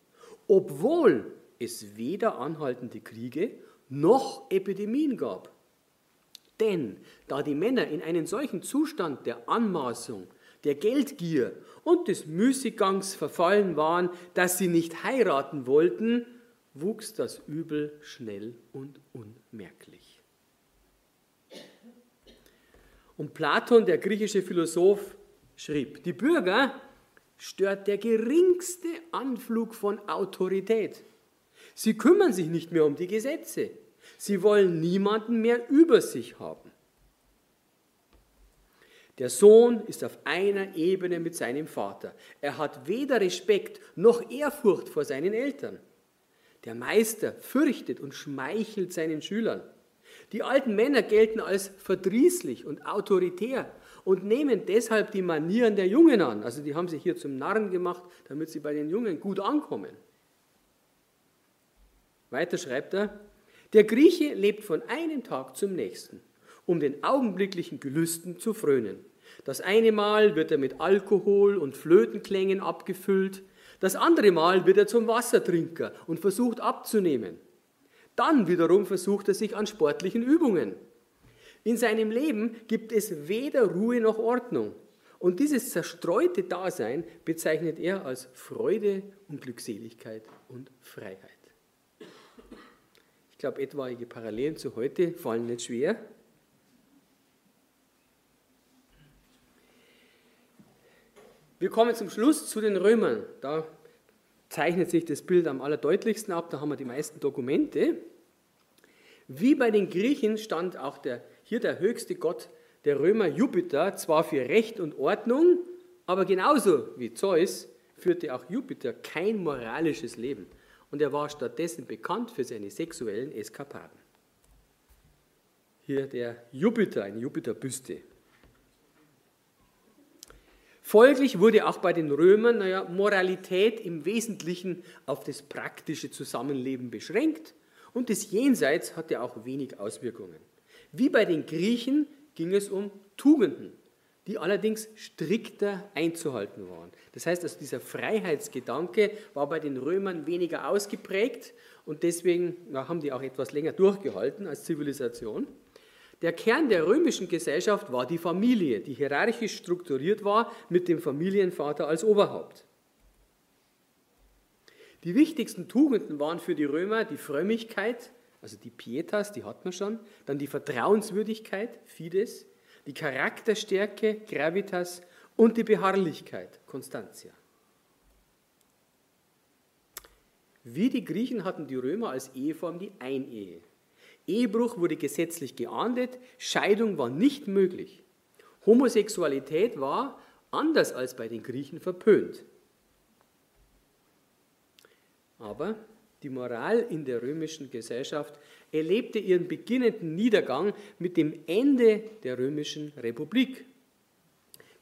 obwohl es weder anhaltende Kriege noch Epidemien gab. Denn da die Männer in einen solchen Zustand der Anmaßung, der Geldgier und des Müßiggangs verfallen waren, dass sie nicht heiraten wollten, wuchs das Übel schnell und unmerklich. Und Platon, der griechische Philosoph, schrieb, die Bürger stört der geringste Anflug von Autorität. Sie kümmern sich nicht mehr um die Gesetze. Sie wollen niemanden mehr über sich haben. Der Sohn ist auf einer Ebene mit seinem Vater. Er hat weder Respekt noch Ehrfurcht vor seinen Eltern. Der Meister fürchtet und schmeichelt seinen Schülern. Die alten Männer gelten als verdrießlich und autoritär und nehmen deshalb die Manieren der Jungen an. Also die haben sich hier zum Narren gemacht, damit sie bei den Jungen gut ankommen. Weiter schreibt er, der Grieche lebt von einem Tag zum nächsten, um den augenblicklichen Gelüsten zu frönen. Das eine Mal wird er mit Alkohol und Flötenklängen abgefüllt, das andere Mal wird er zum Wassertrinker und versucht abzunehmen. Dann wiederum versucht er sich an sportlichen Übungen. In seinem Leben gibt es weder Ruhe noch Ordnung. Und dieses zerstreute Dasein bezeichnet er als Freude und Glückseligkeit und Freiheit. Ich glaube, etwaige Parallelen zu heute fallen nicht schwer. Wir kommen zum Schluss zu den Römern. Da zeichnet sich das Bild am allerdeutlichsten ab, da haben wir die meisten Dokumente. Wie bei den Griechen stand auch der, hier der höchste Gott der Römer, Jupiter, zwar für Recht und Ordnung, aber genauso wie Zeus führte auch Jupiter kein moralisches Leben und er war stattdessen bekannt für seine sexuellen Eskapaden. Hier der Jupiter, eine Jupiterbüste. Folglich wurde auch bei den Römern naja, Moralität im Wesentlichen auf das praktische Zusammenleben beschränkt und das Jenseits hatte auch wenig Auswirkungen. Wie bei den Griechen ging es um Tugenden, die allerdings strikter einzuhalten waren. Das heißt, also dieser Freiheitsgedanke war bei den Römern weniger ausgeprägt und deswegen na, haben die auch etwas länger durchgehalten als Zivilisation. Der Kern der römischen Gesellschaft war die Familie, die hierarchisch strukturiert war mit dem Familienvater als Oberhaupt. Die wichtigsten Tugenden waren für die Römer die Frömmigkeit, also die Pietas, die hat man schon, dann die Vertrauenswürdigkeit, Fides, die Charakterstärke, Gravitas und die Beharrlichkeit, Constantia. Wie die Griechen hatten die Römer als Eheform die Einehe. Ehebruch wurde gesetzlich geahndet, Scheidung war nicht möglich. Homosexualität war, anders als bei den Griechen, verpönt. Aber die Moral in der römischen Gesellschaft erlebte ihren beginnenden Niedergang mit dem Ende der römischen Republik.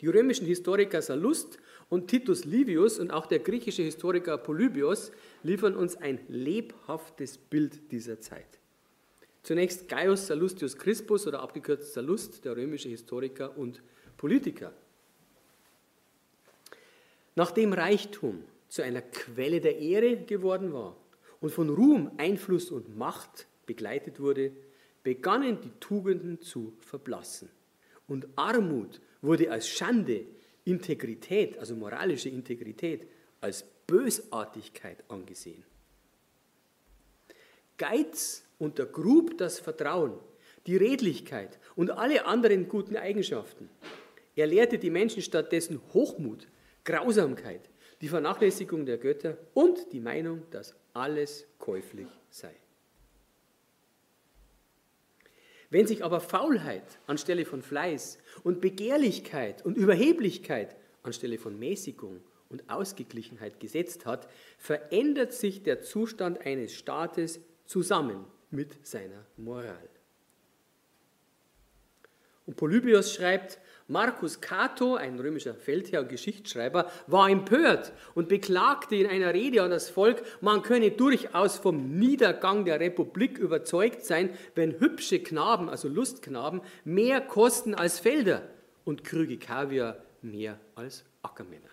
Die römischen Historiker Sallust und Titus Livius und auch der griechische Historiker Polybios liefern uns ein lebhaftes Bild dieser Zeit. Zunächst Gaius Sallustius Crispus oder abgekürzt Sallust, der römische Historiker und Politiker. Nachdem Reichtum zu einer Quelle der Ehre geworden war und von Ruhm, Einfluss und Macht begleitet wurde, begannen die Tugenden zu verblassen. Und Armut wurde als Schande, Integrität, also moralische Integrität, als Bösartigkeit angesehen. Geiz untergrub das Vertrauen, die Redlichkeit und alle anderen guten Eigenschaften. Er lehrte die Menschen stattdessen Hochmut, Grausamkeit, die Vernachlässigung der Götter und die Meinung, dass alles käuflich sei. Wenn sich aber Faulheit anstelle von Fleiß und Begehrlichkeit und Überheblichkeit anstelle von Mäßigung und Ausgeglichenheit gesetzt hat, verändert sich der Zustand eines Staates zusammen mit seiner Moral. Und Polybios schreibt, Marcus Cato, ein römischer Feldherr und Geschichtsschreiber, war empört und beklagte in einer Rede an das Volk, man könne durchaus vom Niedergang der Republik überzeugt sein, wenn hübsche Knaben, also Lustknaben, mehr kosten als Felder und Krüge Kaviar mehr als Ackermänner.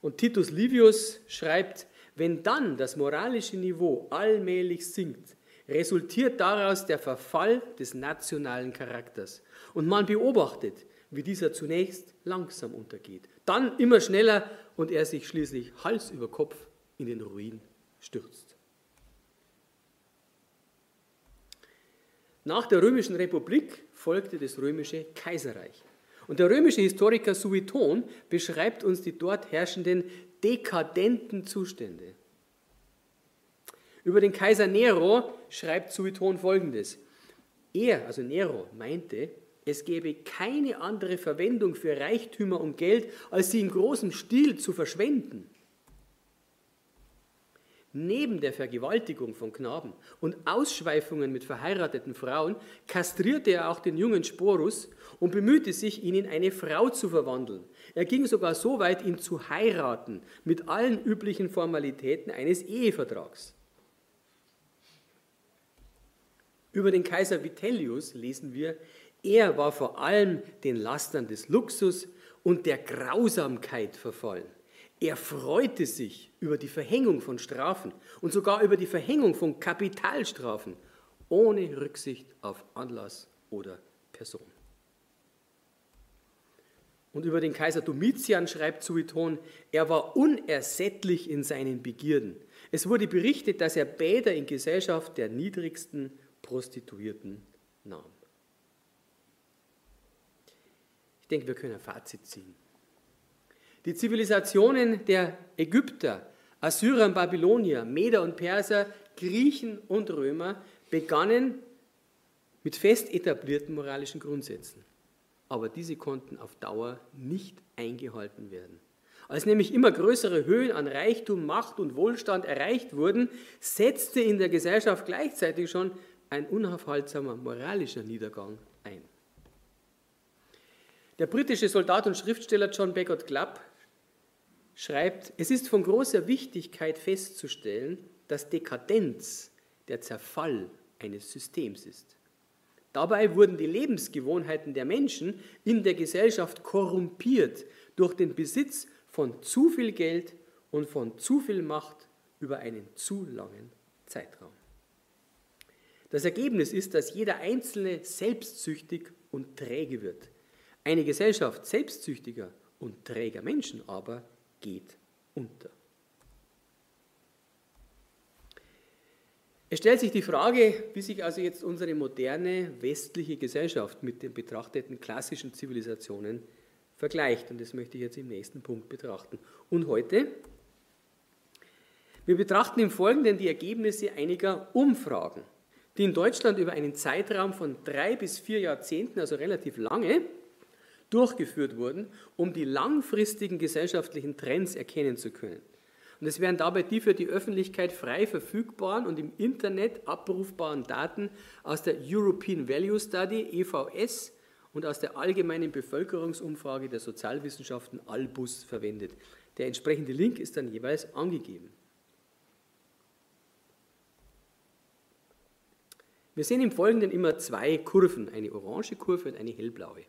Und Titus Livius schreibt, wenn dann das moralische Niveau allmählich sinkt, resultiert daraus der Verfall des nationalen Charakters. Und man beobachtet, wie dieser zunächst langsam untergeht, dann immer schneller und er sich schließlich Hals über Kopf in den Ruin stürzt. Nach der römischen Republik folgte das römische Kaiserreich. Und der römische Historiker Sueton beschreibt uns die dort herrschenden dekadenten Zustände. Über den Kaiser Nero schreibt Sueton folgendes. Er, also Nero, meinte, es gäbe keine andere Verwendung für Reichtümer und Geld, als sie in großem Stil zu verschwenden. Neben der Vergewaltigung von Knaben und Ausschweifungen mit verheirateten Frauen kastrierte er auch den jungen Sporus und bemühte sich, ihn in eine Frau zu verwandeln. Er ging sogar so weit, ihn zu heiraten, mit allen üblichen Formalitäten eines Ehevertrags. Über den Kaiser Vitellius lesen wir, er war vor allem den Lastern des Luxus und der Grausamkeit verfallen. Er freute sich über die Verhängung von Strafen und sogar über die Verhängung von Kapitalstrafen, ohne Rücksicht auf Anlass oder Person. Und über den Kaiser Domitian schreibt Sueton, er war unersättlich in seinen Begierden. Es wurde berichtet, dass er Bäder in Gesellschaft der niedrigsten Prostituierten nahm. Ich denke, wir können ein Fazit ziehen. Die Zivilisationen der Ägypter, Assyrer und Babylonier, Meder und Perser, Griechen und Römer begannen mit fest etablierten moralischen Grundsätzen. Aber diese konnten auf Dauer nicht eingehalten werden. Als nämlich immer größere Höhen an Reichtum, Macht und Wohlstand erreicht wurden, setzte in der Gesellschaft gleichzeitig schon ein unaufhaltsamer moralischer Niedergang ein. Der britische Soldat und Schriftsteller John Beckett Clapp schreibt, es ist von großer Wichtigkeit festzustellen, dass Dekadenz der Zerfall eines Systems ist. Dabei wurden die Lebensgewohnheiten der Menschen in der Gesellschaft korrumpiert durch den Besitz von zu viel Geld und von zu viel Macht über einen zu langen Zeitraum. Das Ergebnis ist, dass jeder Einzelne selbstsüchtig und träge wird. Eine Gesellschaft selbstsüchtiger und träger Menschen aber geht unter. Es stellt sich die Frage, wie sich also jetzt unsere moderne westliche Gesellschaft mit den betrachteten klassischen Zivilisationen vergleicht. Und das möchte ich jetzt im nächsten Punkt betrachten. Und heute? Wir betrachten im Folgenden die Ergebnisse einiger Umfragen, die in Deutschland über einen Zeitraum von drei bis vier Jahrzehnten, also relativ lange, durchgeführt wurden, um die langfristigen gesellschaftlichen Trends erkennen zu können. Und es werden dabei die für die Öffentlichkeit frei verfügbaren und im Internet abrufbaren Daten aus der European Value Study, EVS, und aus der allgemeinen Bevölkerungsumfrage der Sozialwissenschaften Albus verwendet. Der entsprechende Link ist dann jeweils angegeben. Wir sehen im Folgenden immer zwei Kurven, eine orange Kurve und eine hellblaue.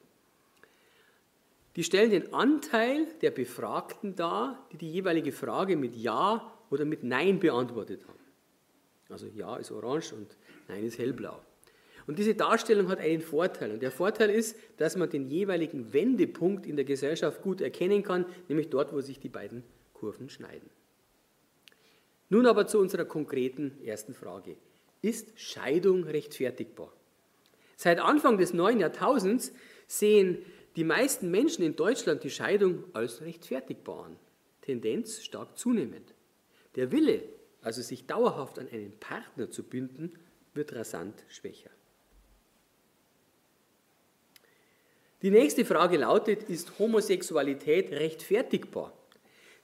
Die stellen den Anteil der Befragten dar, die die jeweilige Frage mit Ja oder mit Nein beantwortet haben. Also Ja ist orange und Nein ist hellblau. Und diese Darstellung hat einen Vorteil. Und der Vorteil ist, dass man den jeweiligen Wendepunkt in der Gesellschaft gut erkennen kann, nämlich dort, wo sich die beiden Kurven schneiden. Nun aber zu unserer konkreten ersten Frage. Ist Scheidung rechtfertigbar? Seit Anfang des neuen Jahrtausends sehen die meisten Menschen in Deutschland die Scheidung als rechtfertigbar an. Tendenz stark zunehmend. Der Wille, also sich dauerhaft an einen Partner zu binden, wird rasant schwächer. Die nächste Frage lautet, ist Homosexualität rechtfertigbar?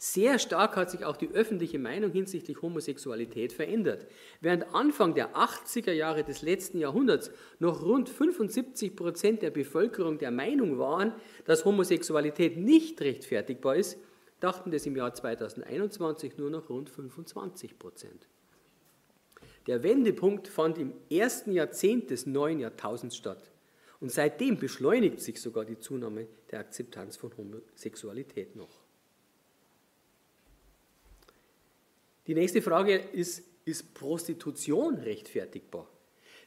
Sehr stark hat sich auch die öffentliche Meinung hinsichtlich Homosexualität verändert. Während Anfang der 80er Jahre des letzten Jahrhunderts noch rund 75 Prozent der Bevölkerung der Meinung waren, dass Homosexualität nicht rechtfertigbar ist, dachten das im Jahr 2021 nur noch rund 25 Prozent. Der Wendepunkt fand im ersten Jahrzehnt des neuen Jahrtausends statt. Und seitdem beschleunigt sich sogar die Zunahme der Akzeptanz von Homosexualität noch. Die nächste Frage ist, ist Prostitution rechtfertigbar?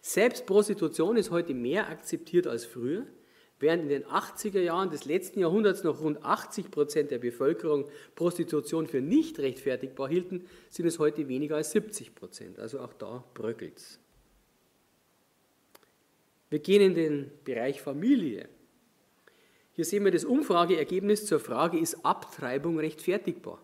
Selbst Prostitution ist heute mehr akzeptiert als früher. Während in den 80er Jahren des letzten Jahrhunderts noch rund 80 Prozent der Bevölkerung Prostitution für nicht rechtfertigbar hielten, sind es heute weniger als 70 Prozent. Also auch da bröckelt es. Wir gehen in den Bereich Familie. Hier sehen wir das Umfrageergebnis zur Frage, ist Abtreibung rechtfertigbar?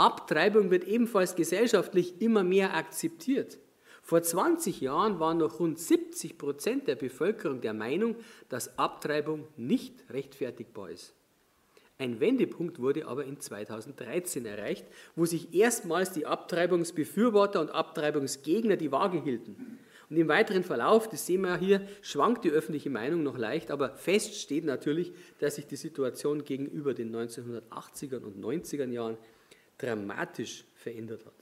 Abtreibung wird ebenfalls gesellschaftlich immer mehr akzeptiert. Vor 20 Jahren waren noch rund 70 Prozent der Bevölkerung der Meinung, dass Abtreibung nicht rechtfertigbar ist. Ein Wendepunkt wurde aber in 2013 erreicht, wo sich erstmals die Abtreibungsbefürworter und Abtreibungsgegner die Waage hielten. Und im weiteren Verlauf, das sehen wir hier, schwankt die öffentliche Meinung noch leicht, aber fest steht natürlich, dass sich die Situation gegenüber den 1980er und 90er Jahren dramatisch verändert hat.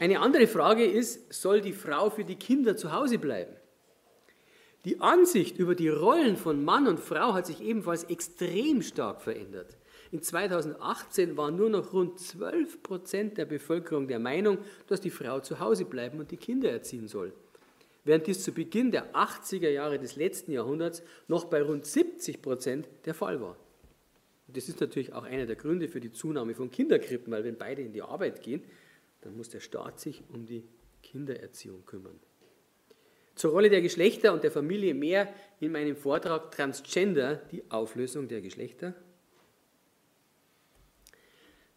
Eine andere Frage ist, soll die Frau für die Kinder zu Hause bleiben? Die Ansicht über die Rollen von Mann und Frau hat sich ebenfalls extrem stark verändert. In 2018 waren nur noch rund 12 Prozent der Bevölkerung der Meinung, dass die Frau zu Hause bleiben und die Kinder erziehen soll. Während dies zu Beginn der 80er Jahre des letzten Jahrhunderts noch bei rund 70 Prozent der Fall war. Das ist natürlich auch einer der Gründe für die Zunahme von Kinderkrippen, weil wenn beide in die Arbeit gehen, dann muss der Staat sich um die Kindererziehung kümmern. Zur Rolle der Geschlechter und der Familie mehr in meinem Vortrag Transgender, die Auflösung der Geschlechter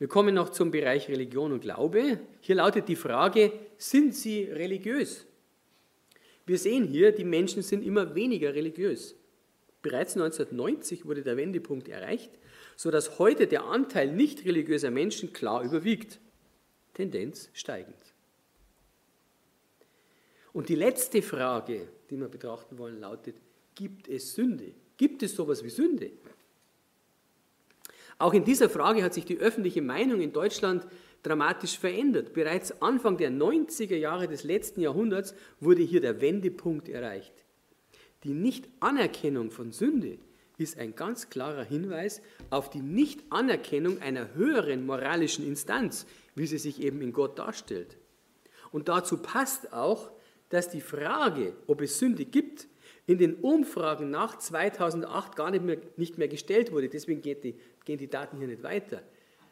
wir kommen noch zum Bereich Religion und Glaube. Hier lautet die Frage, sind sie religiös? Wir sehen hier, die Menschen sind immer weniger religiös. Bereits 1990 wurde der Wendepunkt erreicht, sodass heute der Anteil nicht religiöser Menschen klar überwiegt. Tendenz steigend. Und die letzte Frage, die wir betrachten wollen, lautet, gibt es Sünde? Gibt es sowas wie Sünde? Auch in dieser Frage hat sich die öffentliche Meinung in Deutschland dramatisch verändert. Bereits Anfang der 90er Jahre des letzten Jahrhunderts wurde hier der Wendepunkt erreicht. Die Nichtanerkennung von Sünde ist ein ganz klarer Hinweis auf die Nichtanerkennung einer höheren moralischen Instanz, wie sie sich eben in Gott darstellt. Und dazu passt auch, dass die Frage, ob es Sünde gibt, in den Umfragen nach 2008 gar nicht mehr, nicht mehr gestellt wurde. Deswegen die, gehen die Daten hier nicht weiter.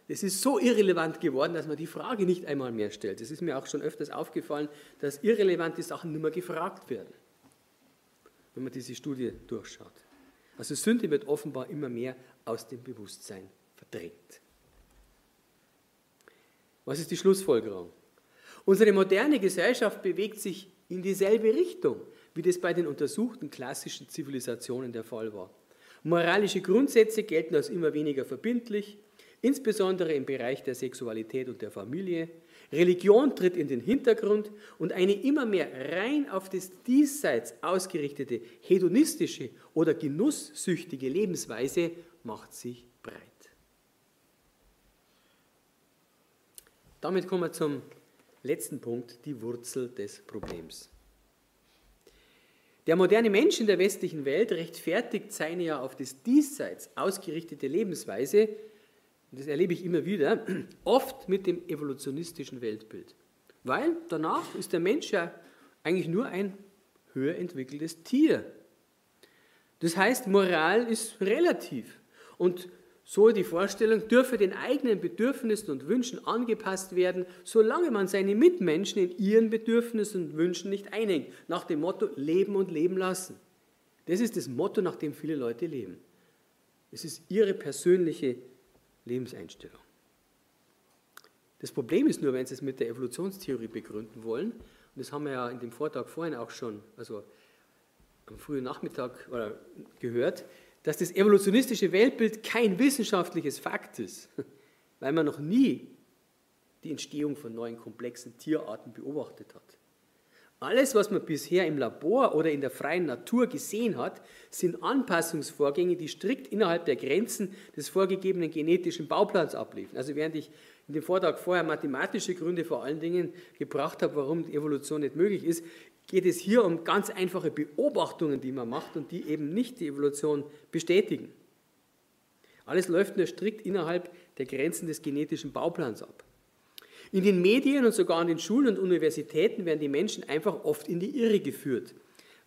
Es ist so irrelevant geworden, dass man die Frage nicht einmal mehr stellt. Es ist mir auch schon öfters aufgefallen, dass irrelevante Sachen nicht mehr gefragt werden, wenn man diese Studie durchschaut. Also Sünde wird offenbar immer mehr aus dem Bewusstsein verdrängt. Was ist die Schlussfolgerung? Unsere moderne Gesellschaft bewegt sich in dieselbe Richtung wie das bei den untersuchten klassischen Zivilisationen der Fall war. Moralische Grundsätze gelten als immer weniger verbindlich, insbesondere im Bereich der Sexualität und der Familie. Religion tritt in den Hintergrund und eine immer mehr rein auf das Diesseits ausgerichtete hedonistische oder genusssüchtige Lebensweise macht sich breit. Damit kommen wir zum letzten Punkt, die Wurzel des Problems. Der moderne Mensch in der westlichen Welt rechtfertigt seine ja auf das Diesseits ausgerichtete Lebensweise, und das erlebe ich immer wieder, oft mit dem evolutionistischen Weltbild. Weil danach ist der Mensch ja eigentlich nur ein höher entwickeltes Tier. Das heißt, Moral ist relativ. Und so die Vorstellung, dürfe den eigenen Bedürfnissen und Wünschen angepasst werden, solange man seine Mitmenschen in ihren Bedürfnissen und Wünschen nicht einhängt. Nach dem Motto Leben und Leben lassen. Das ist das Motto, nach dem viele Leute leben. Es ist ihre persönliche Lebenseinstellung. Das Problem ist nur, wenn Sie es mit der Evolutionstheorie begründen wollen, und das haben wir ja in dem Vortrag vorhin auch schon, also am frühen Nachmittag gehört, dass das evolutionistische Weltbild kein wissenschaftliches Fakt ist, weil man noch nie die Entstehung von neuen komplexen Tierarten beobachtet hat. Alles, was man bisher im Labor oder in der freien Natur gesehen hat, sind Anpassungsvorgänge, die strikt innerhalb der Grenzen des vorgegebenen genetischen Bauplans abliefen. Also während ich in dem Vortrag vorher mathematische Gründe vor allen Dingen gebracht habe, warum die Evolution nicht möglich ist, geht es hier um ganz einfache Beobachtungen, die man macht und die eben nicht die Evolution bestätigen. Alles läuft nur strikt innerhalb der Grenzen des genetischen Bauplans ab. In den Medien und sogar an den Schulen und Universitäten werden die Menschen einfach oft in die Irre geführt,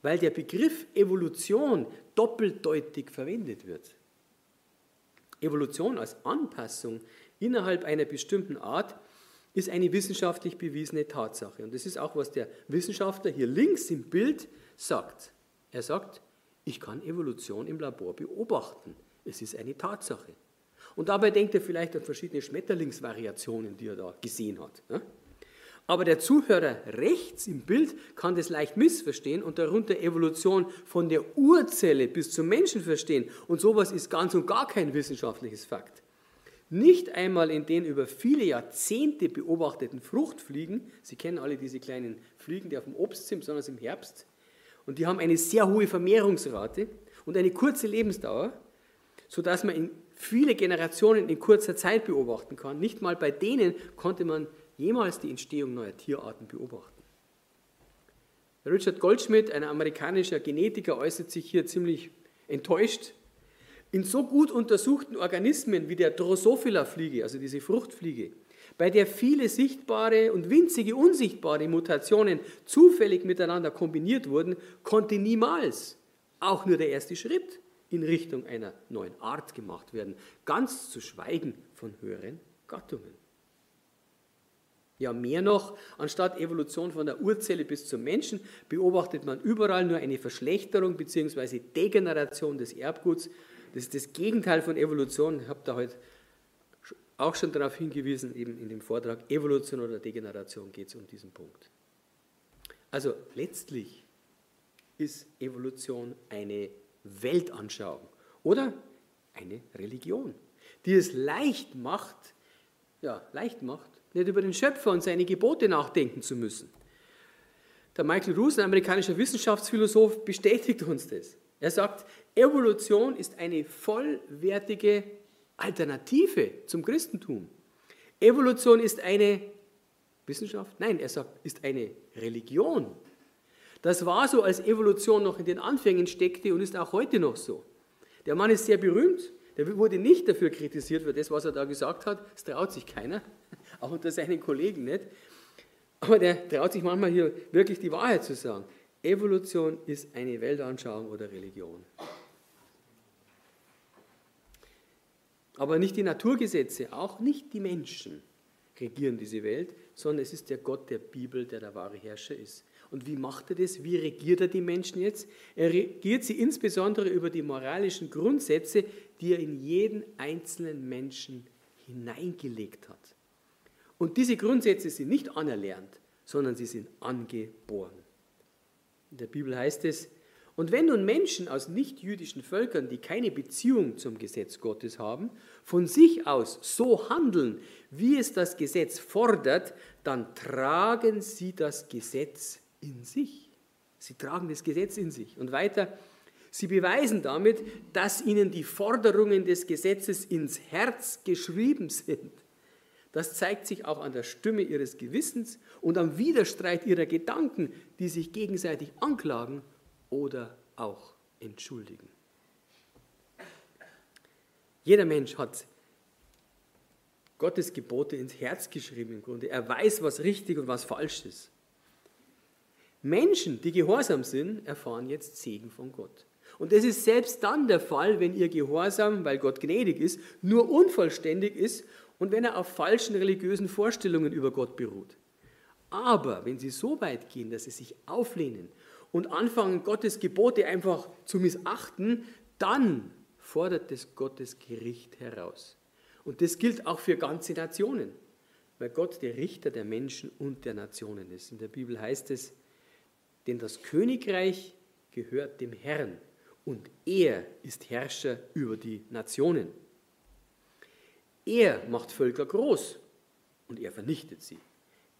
weil der Begriff Evolution doppeldeutig verwendet wird. Evolution als Anpassung innerhalb einer bestimmten Art ist eine wissenschaftlich bewiesene Tatsache. Und das ist auch, was der Wissenschaftler hier links im Bild sagt. Er sagt, ich kann Evolution im Labor beobachten. Es ist eine Tatsache. Und dabei denkt er vielleicht an verschiedene Schmetterlingsvariationen, die er da gesehen hat. Aber der Zuhörer rechts im Bild kann das leicht missverstehen und darunter Evolution von der Urzelle bis zum Menschen verstehen. Und sowas ist ganz und gar kein wissenschaftliches Fakt. Nicht einmal in den über viele Jahrzehnte beobachteten Fruchtfliegen, Sie kennen alle diese kleinen Fliegen, die auf dem Obst sind, besonders im Herbst, und die haben eine sehr hohe Vermehrungsrate und eine kurze Lebensdauer, sodass man in viele Generationen in kurzer Zeit beobachten kann. Nicht mal bei denen konnte man jemals die Entstehung neuer Tierarten beobachten. Richard Goldschmidt, ein amerikanischer Genetiker, äußert sich hier ziemlich enttäuscht in so gut untersuchten Organismen wie der Drosophila-Fliege, also diese Fruchtfliege, bei der viele sichtbare und winzige unsichtbare Mutationen zufällig miteinander kombiniert wurden, konnte niemals auch nur der erste Schritt in Richtung einer neuen Art gemacht werden, ganz zu schweigen von höheren Gattungen. Ja, mehr noch, anstatt Evolution von der Urzelle bis zum Menschen beobachtet man überall nur eine Verschlechterung bzw. Degeneration des Erbguts das ist das Gegenteil von Evolution. Ich habe da heute auch schon darauf hingewiesen, eben in dem Vortrag Evolution oder Degeneration geht es um diesen Punkt. Also letztlich ist Evolution eine Weltanschauung oder eine Religion, die es leicht macht, ja, leicht macht, nicht über den Schöpfer und seine Gebote nachdenken zu müssen. Der Michael Roos, ein amerikanischer Wissenschaftsphilosoph, bestätigt uns das. Er sagt, Evolution ist eine vollwertige Alternative zum Christentum. Evolution ist eine Wissenschaft? Nein, er sagt, ist eine Religion. Das war so, als Evolution noch in den Anfängen steckte und ist auch heute noch so. Der Mann ist sehr berühmt, der wurde nicht dafür kritisiert für das, was er da gesagt hat. Das traut sich keiner, auch unter seinen Kollegen nicht. Aber der traut sich manchmal hier wirklich die Wahrheit zu sagen. Evolution ist eine Weltanschauung oder Religion. Aber nicht die Naturgesetze, auch nicht die Menschen regieren diese Welt, sondern es ist der Gott der Bibel, der der wahre Herrscher ist. Und wie macht er das? Wie regiert er die Menschen jetzt? Er regiert sie insbesondere über die moralischen Grundsätze, die er in jeden einzelnen Menschen hineingelegt hat. Und diese Grundsätze sind nicht anerlernt, sondern sie sind angeboren. In der Bibel heißt es, und wenn nun Menschen aus nichtjüdischen Völkern, die keine Beziehung zum Gesetz Gottes haben, von sich aus so handeln, wie es das Gesetz fordert, dann tragen sie das Gesetz in sich. Sie tragen das Gesetz in sich. Und weiter, sie beweisen damit, dass ihnen die Forderungen des Gesetzes ins Herz geschrieben sind. Das zeigt sich auch an der Stimme ihres Gewissens und am Widerstreit ihrer Gedanken, die sich gegenseitig anklagen oder auch entschuldigen. Jeder Mensch hat Gottes Gebote ins Herz geschrieben im Grunde. Er weiß, was richtig und was falsch ist. Menschen, die gehorsam sind, erfahren jetzt Segen von Gott. Und das ist selbst dann der Fall, wenn ihr Gehorsam, weil Gott gnädig ist, nur unvollständig ist und wenn er auf falschen religiösen Vorstellungen über Gott beruht. Aber wenn sie so weit gehen, dass sie sich auflehnen und anfangen, Gottes Gebote einfach zu missachten, dann fordert es Gottes Gericht heraus. Und das gilt auch für ganze Nationen, weil Gott der Richter der Menschen und der Nationen ist. In der Bibel heißt es, denn das Königreich gehört dem Herrn und er ist Herrscher über die Nationen. Er macht Völker groß und er vernichtet sie.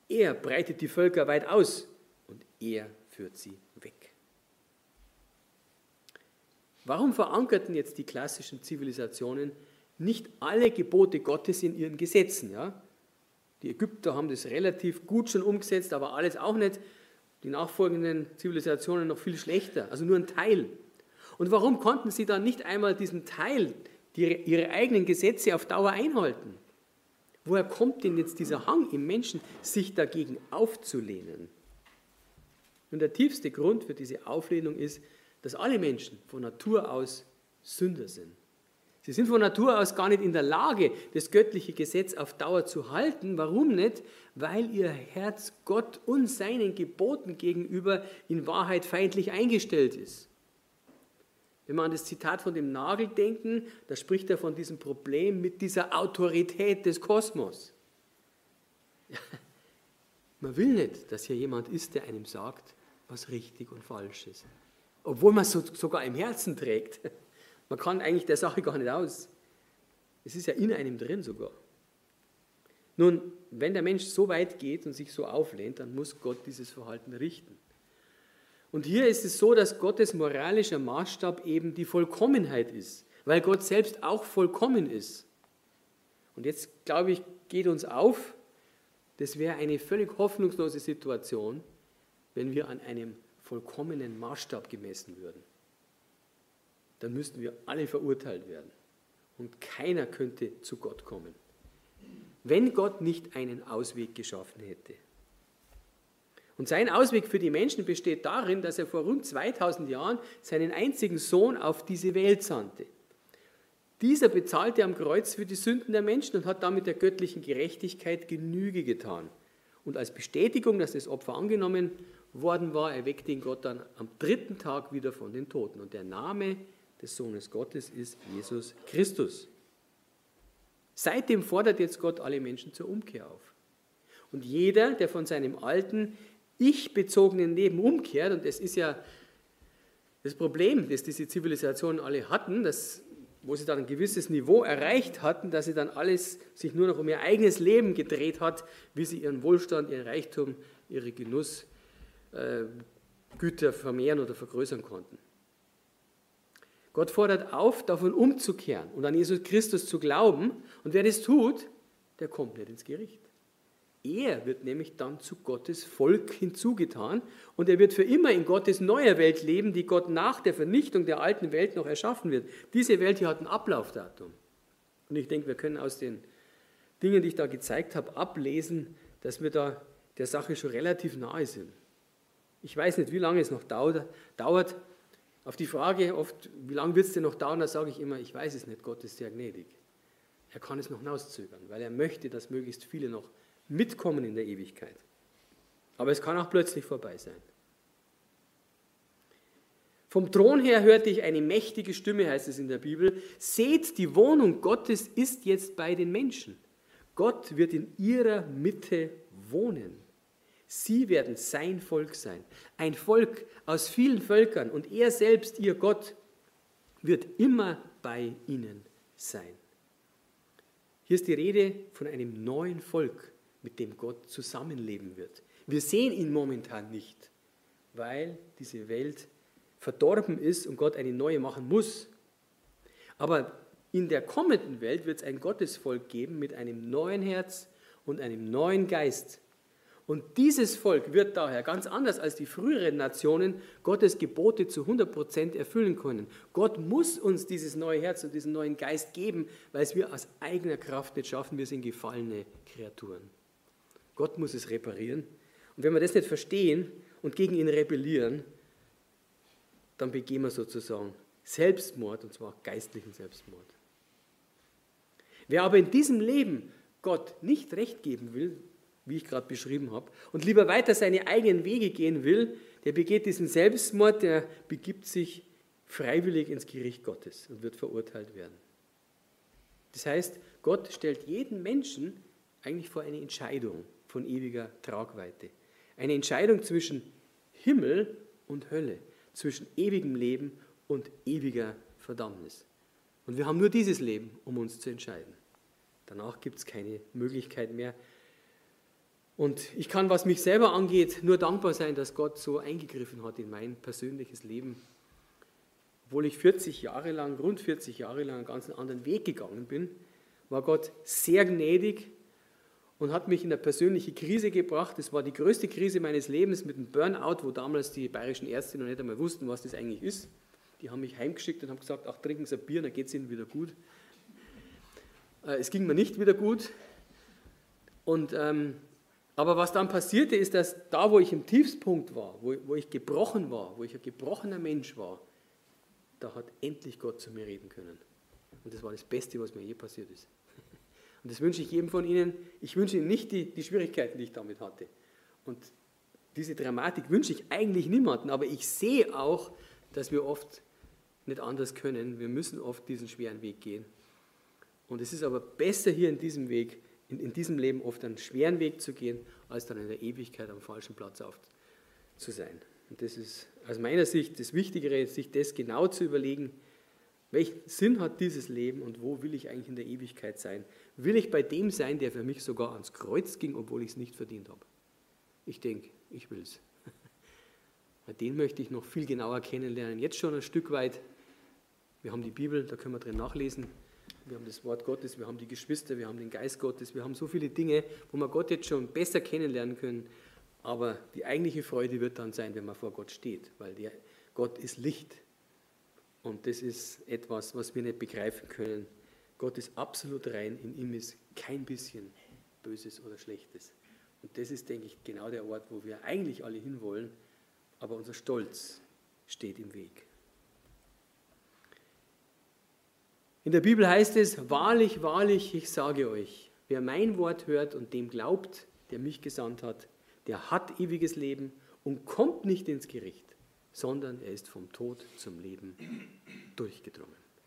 Er breitet die Völker weit aus und er führt sie weg. Warum verankerten jetzt die klassischen Zivilisationen nicht alle Gebote Gottes in ihren Gesetzen? Ja? Die Ägypter haben das relativ gut schon umgesetzt, aber alles auch nicht. Die nachfolgenden Zivilisationen noch viel schlechter, also nur ein Teil. Und warum konnten sie dann nicht einmal diesen Teil, die, ihre eigenen Gesetze auf Dauer einhalten? Woher kommt denn jetzt dieser Hang im Menschen, sich dagegen aufzulehnen? Und der tiefste Grund für diese Auflehnung ist, dass alle Menschen von Natur aus Sünder sind. Sie sind von Natur aus gar nicht in der Lage, das göttliche Gesetz auf Dauer zu halten. Warum nicht? Weil ihr Herz Gott und seinen Geboten gegenüber in Wahrheit feindlich eingestellt ist. Wenn wir an das Zitat von dem Nagel denken, da spricht er von diesem Problem mit dieser Autorität des Kosmos. Man will nicht, dass hier jemand ist, der einem sagt, was richtig und falsch ist. Obwohl man es so, sogar im Herzen trägt. Man kann eigentlich der Sache gar nicht aus. Es ist ja in einem drin sogar. Nun, wenn der Mensch so weit geht und sich so auflehnt, dann muss Gott dieses Verhalten richten. Und hier ist es so, dass Gottes moralischer Maßstab eben die Vollkommenheit ist, weil Gott selbst auch vollkommen ist. Und jetzt, glaube ich, geht uns auf, das wäre eine völlig hoffnungslose Situation, wenn wir an einem vollkommenen Maßstab gemessen würden dann müssten wir alle verurteilt werden. Und keiner könnte zu Gott kommen, wenn Gott nicht einen Ausweg geschaffen hätte. Und sein Ausweg für die Menschen besteht darin, dass er vor rund 2000 Jahren seinen einzigen Sohn auf diese Welt sandte. Dieser bezahlte am Kreuz für die Sünden der Menschen und hat damit der göttlichen Gerechtigkeit Genüge getan. Und als Bestätigung, dass das Opfer angenommen worden war, erweckte ihn Gott dann am dritten Tag wieder von den Toten. Und der Name des Sohnes Gottes ist Jesus Christus. Seitdem fordert jetzt Gott alle Menschen zur Umkehr auf. Und jeder, der von seinem alten, ich-bezogenen Leben umkehrt, und das ist ja das Problem, das diese Zivilisationen alle hatten, dass, wo sie dann ein gewisses Niveau erreicht hatten, dass sie dann alles sich nur noch um ihr eigenes Leben gedreht hat, wie sie ihren Wohlstand, ihren Reichtum, ihre Genussgüter äh, vermehren oder vergrößern konnten. Gott fordert auf, davon umzukehren und an Jesus Christus zu glauben. Und wer das tut, der kommt nicht ins Gericht. Er wird nämlich dann zu Gottes Volk hinzugetan und er wird für immer in Gottes neuer Welt leben, die Gott nach der Vernichtung der alten Welt noch erschaffen wird. Diese Welt hier hat ein Ablaufdatum. Und ich denke, wir können aus den Dingen, die ich da gezeigt habe, ablesen, dass wir da der Sache schon relativ nahe sind. Ich weiß nicht, wie lange es noch dauert, auf die Frage oft, wie lange wird es denn noch dauern, da sage ich immer, ich weiß es nicht, Gott ist sehr gnädig. Er kann es noch hinauszögern, weil er möchte, dass möglichst viele noch mitkommen in der Ewigkeit. Aber es kann auch plötzlich vorbei sein. Vom Thron her hörte ich eine mächtige Stimme, heißt es in der Bibel. Seht, die Wohnung Gottes ist jetzt bei den Menschen. Gott wird in ihrer Mitte wohnen. Sie werden sein Volk sein. Ein Volk aus vielen Völkern und er selbst, ihr Gott, wird immer bei ihnen sein. Hier ist die Rede von einem neuen Volk, mit dem Gott zusammenleben wird. Wir sehen ihn momentan nicht, weil diese Welt verdorben ist und Gott eine neue machen muss. Aber in der kommenden Welt wird es ein Gottesvolk geben mit einem neuen Herz und einem neuen Geist Und dieses Volk wird daher ganz anders als die früheren Nationen Gottes Gebote zu 100% erfüllen können. Gott muss uns dieses neue Herz und diesen neuen Geist geben, weil es wir aus eigener Kraft nicht schaffen. Wir sind gefallene Kreaturen. Gott muss es reparieren. Und wenn wir das nicht verstehen und gegen ihn rebellieren, dann begehen wir sozusagen Selbstmord, und zwar geistlichen Selbstmord. Wer aber in diesem Leben Gott nicht recht geben will, wie ich gerade beschrieben habe, und lieber weiter seine eigenen Wege gehen will, der begeht diesen Selbstmord, der begibt sich freiwillig ins Gericht Gottes und wird verurteilt werden. Das heißt, Gott stellt jeden Menschen eigentlich vor eine Entscheidung von ewiger Tragweite. Eine Entscheidung zwischen Himmel und Hölle, zwischen ewigem Leben und ewiger Verdammnis. Und wir haben nur dieses Leben, um uns zu entscheiden. Danach gibt es keine Möglichkeit mehr. Und ich kann, was mich selber angeht, nur dankbar sein, dass Gott so eingegriffen hat in mein persönliches Leben. Obwohl ich 40 Jahre lang, rund 40 Jahre lang einen ganz anderen Weg gegangen bin, war Gott sehr gnädig und hat mich in eine persönliche Krise gebracht. Das war die größte Krise meines Lebens mit dem Burnout, wo damals die bayerischen Ärzte noch nicht einmal wussten, was das eigentlich ist. Die haben mich heimgeschickt und haben gesagt, ach, trinken Sie ein Bier, dann geht es Ihnen wieder gut. Äh, es ging mir nicht wieder gut. Und, ähm, aber was dann passierte, ist, dass da, wo ich im Tiefspunkt war, wo, wo ich gebrochen war, wo ich ein gebrochener Mensch war, da hat endlich Gott zu mir reden können. Und das war das Beste, was mir je passiert ist. Und das wünsche ich jedem von Ihnen. Ich wünsche Ihnen nicht die, die Schwierigkeiten, die ich damit hatte. Und diese Dramatik wünsche ich eigentlich niemandem, aber ich sehe auch, dass wir oft nicht anders können. Wir müssen oft diesen schweren Weg gehen. Und es ist aber besser hier in diesem Weg, in, in diesem Leben oft einen schweren Weg zu gehen, als dann in der Ewigkeit am falschen Platz auf zu sein. Und das ist aus meiner Sicht das Wichtigere, sich das genau zu überlegen, welchen Sinn hat dieses Leben und wo will ich eigentlich in der Ewigkeit sein? Will ich bei dem sein, der für mich sogar ans Kreuz ging, obwohl ich es nicht verdient habe? Ich denke, ich will es. Den möchte ich noch viel genauer kennenlernen. Jetzt schon ein Stück weit. Wir haben die Bibel, da können wir drin nachlesen. Wir haben das Wort Gottes, wir haben die Geschwister, wir haben den Geist Gottes, wir haben so viele Dinge, wo wir Gott jetzt schon besser kennenlernen können. Aber die eigentliche Freude wird dann sein, wenn man vor Gott steht, weil der Gott ist Licht. Und das ist etwas, was wir nicht begreifen können. Gott ist absolut rein, in ihm ist kein bisschen Böses oder Schlechtes. Und das ist, denke ich, genau der Ort, wo wir eigentlich alle hinwollen, aber unser Stolz steht im Weg. In der Bibel heißt es, wahrlich, wahrlich, ich sage euch, wer mein Wort hört und dem glaubt, der mich gesandt hat, der hat ewiges Leben und kommt nicht ins Gericht, sondern er ist vom Tod zum Leben durchgedrungen.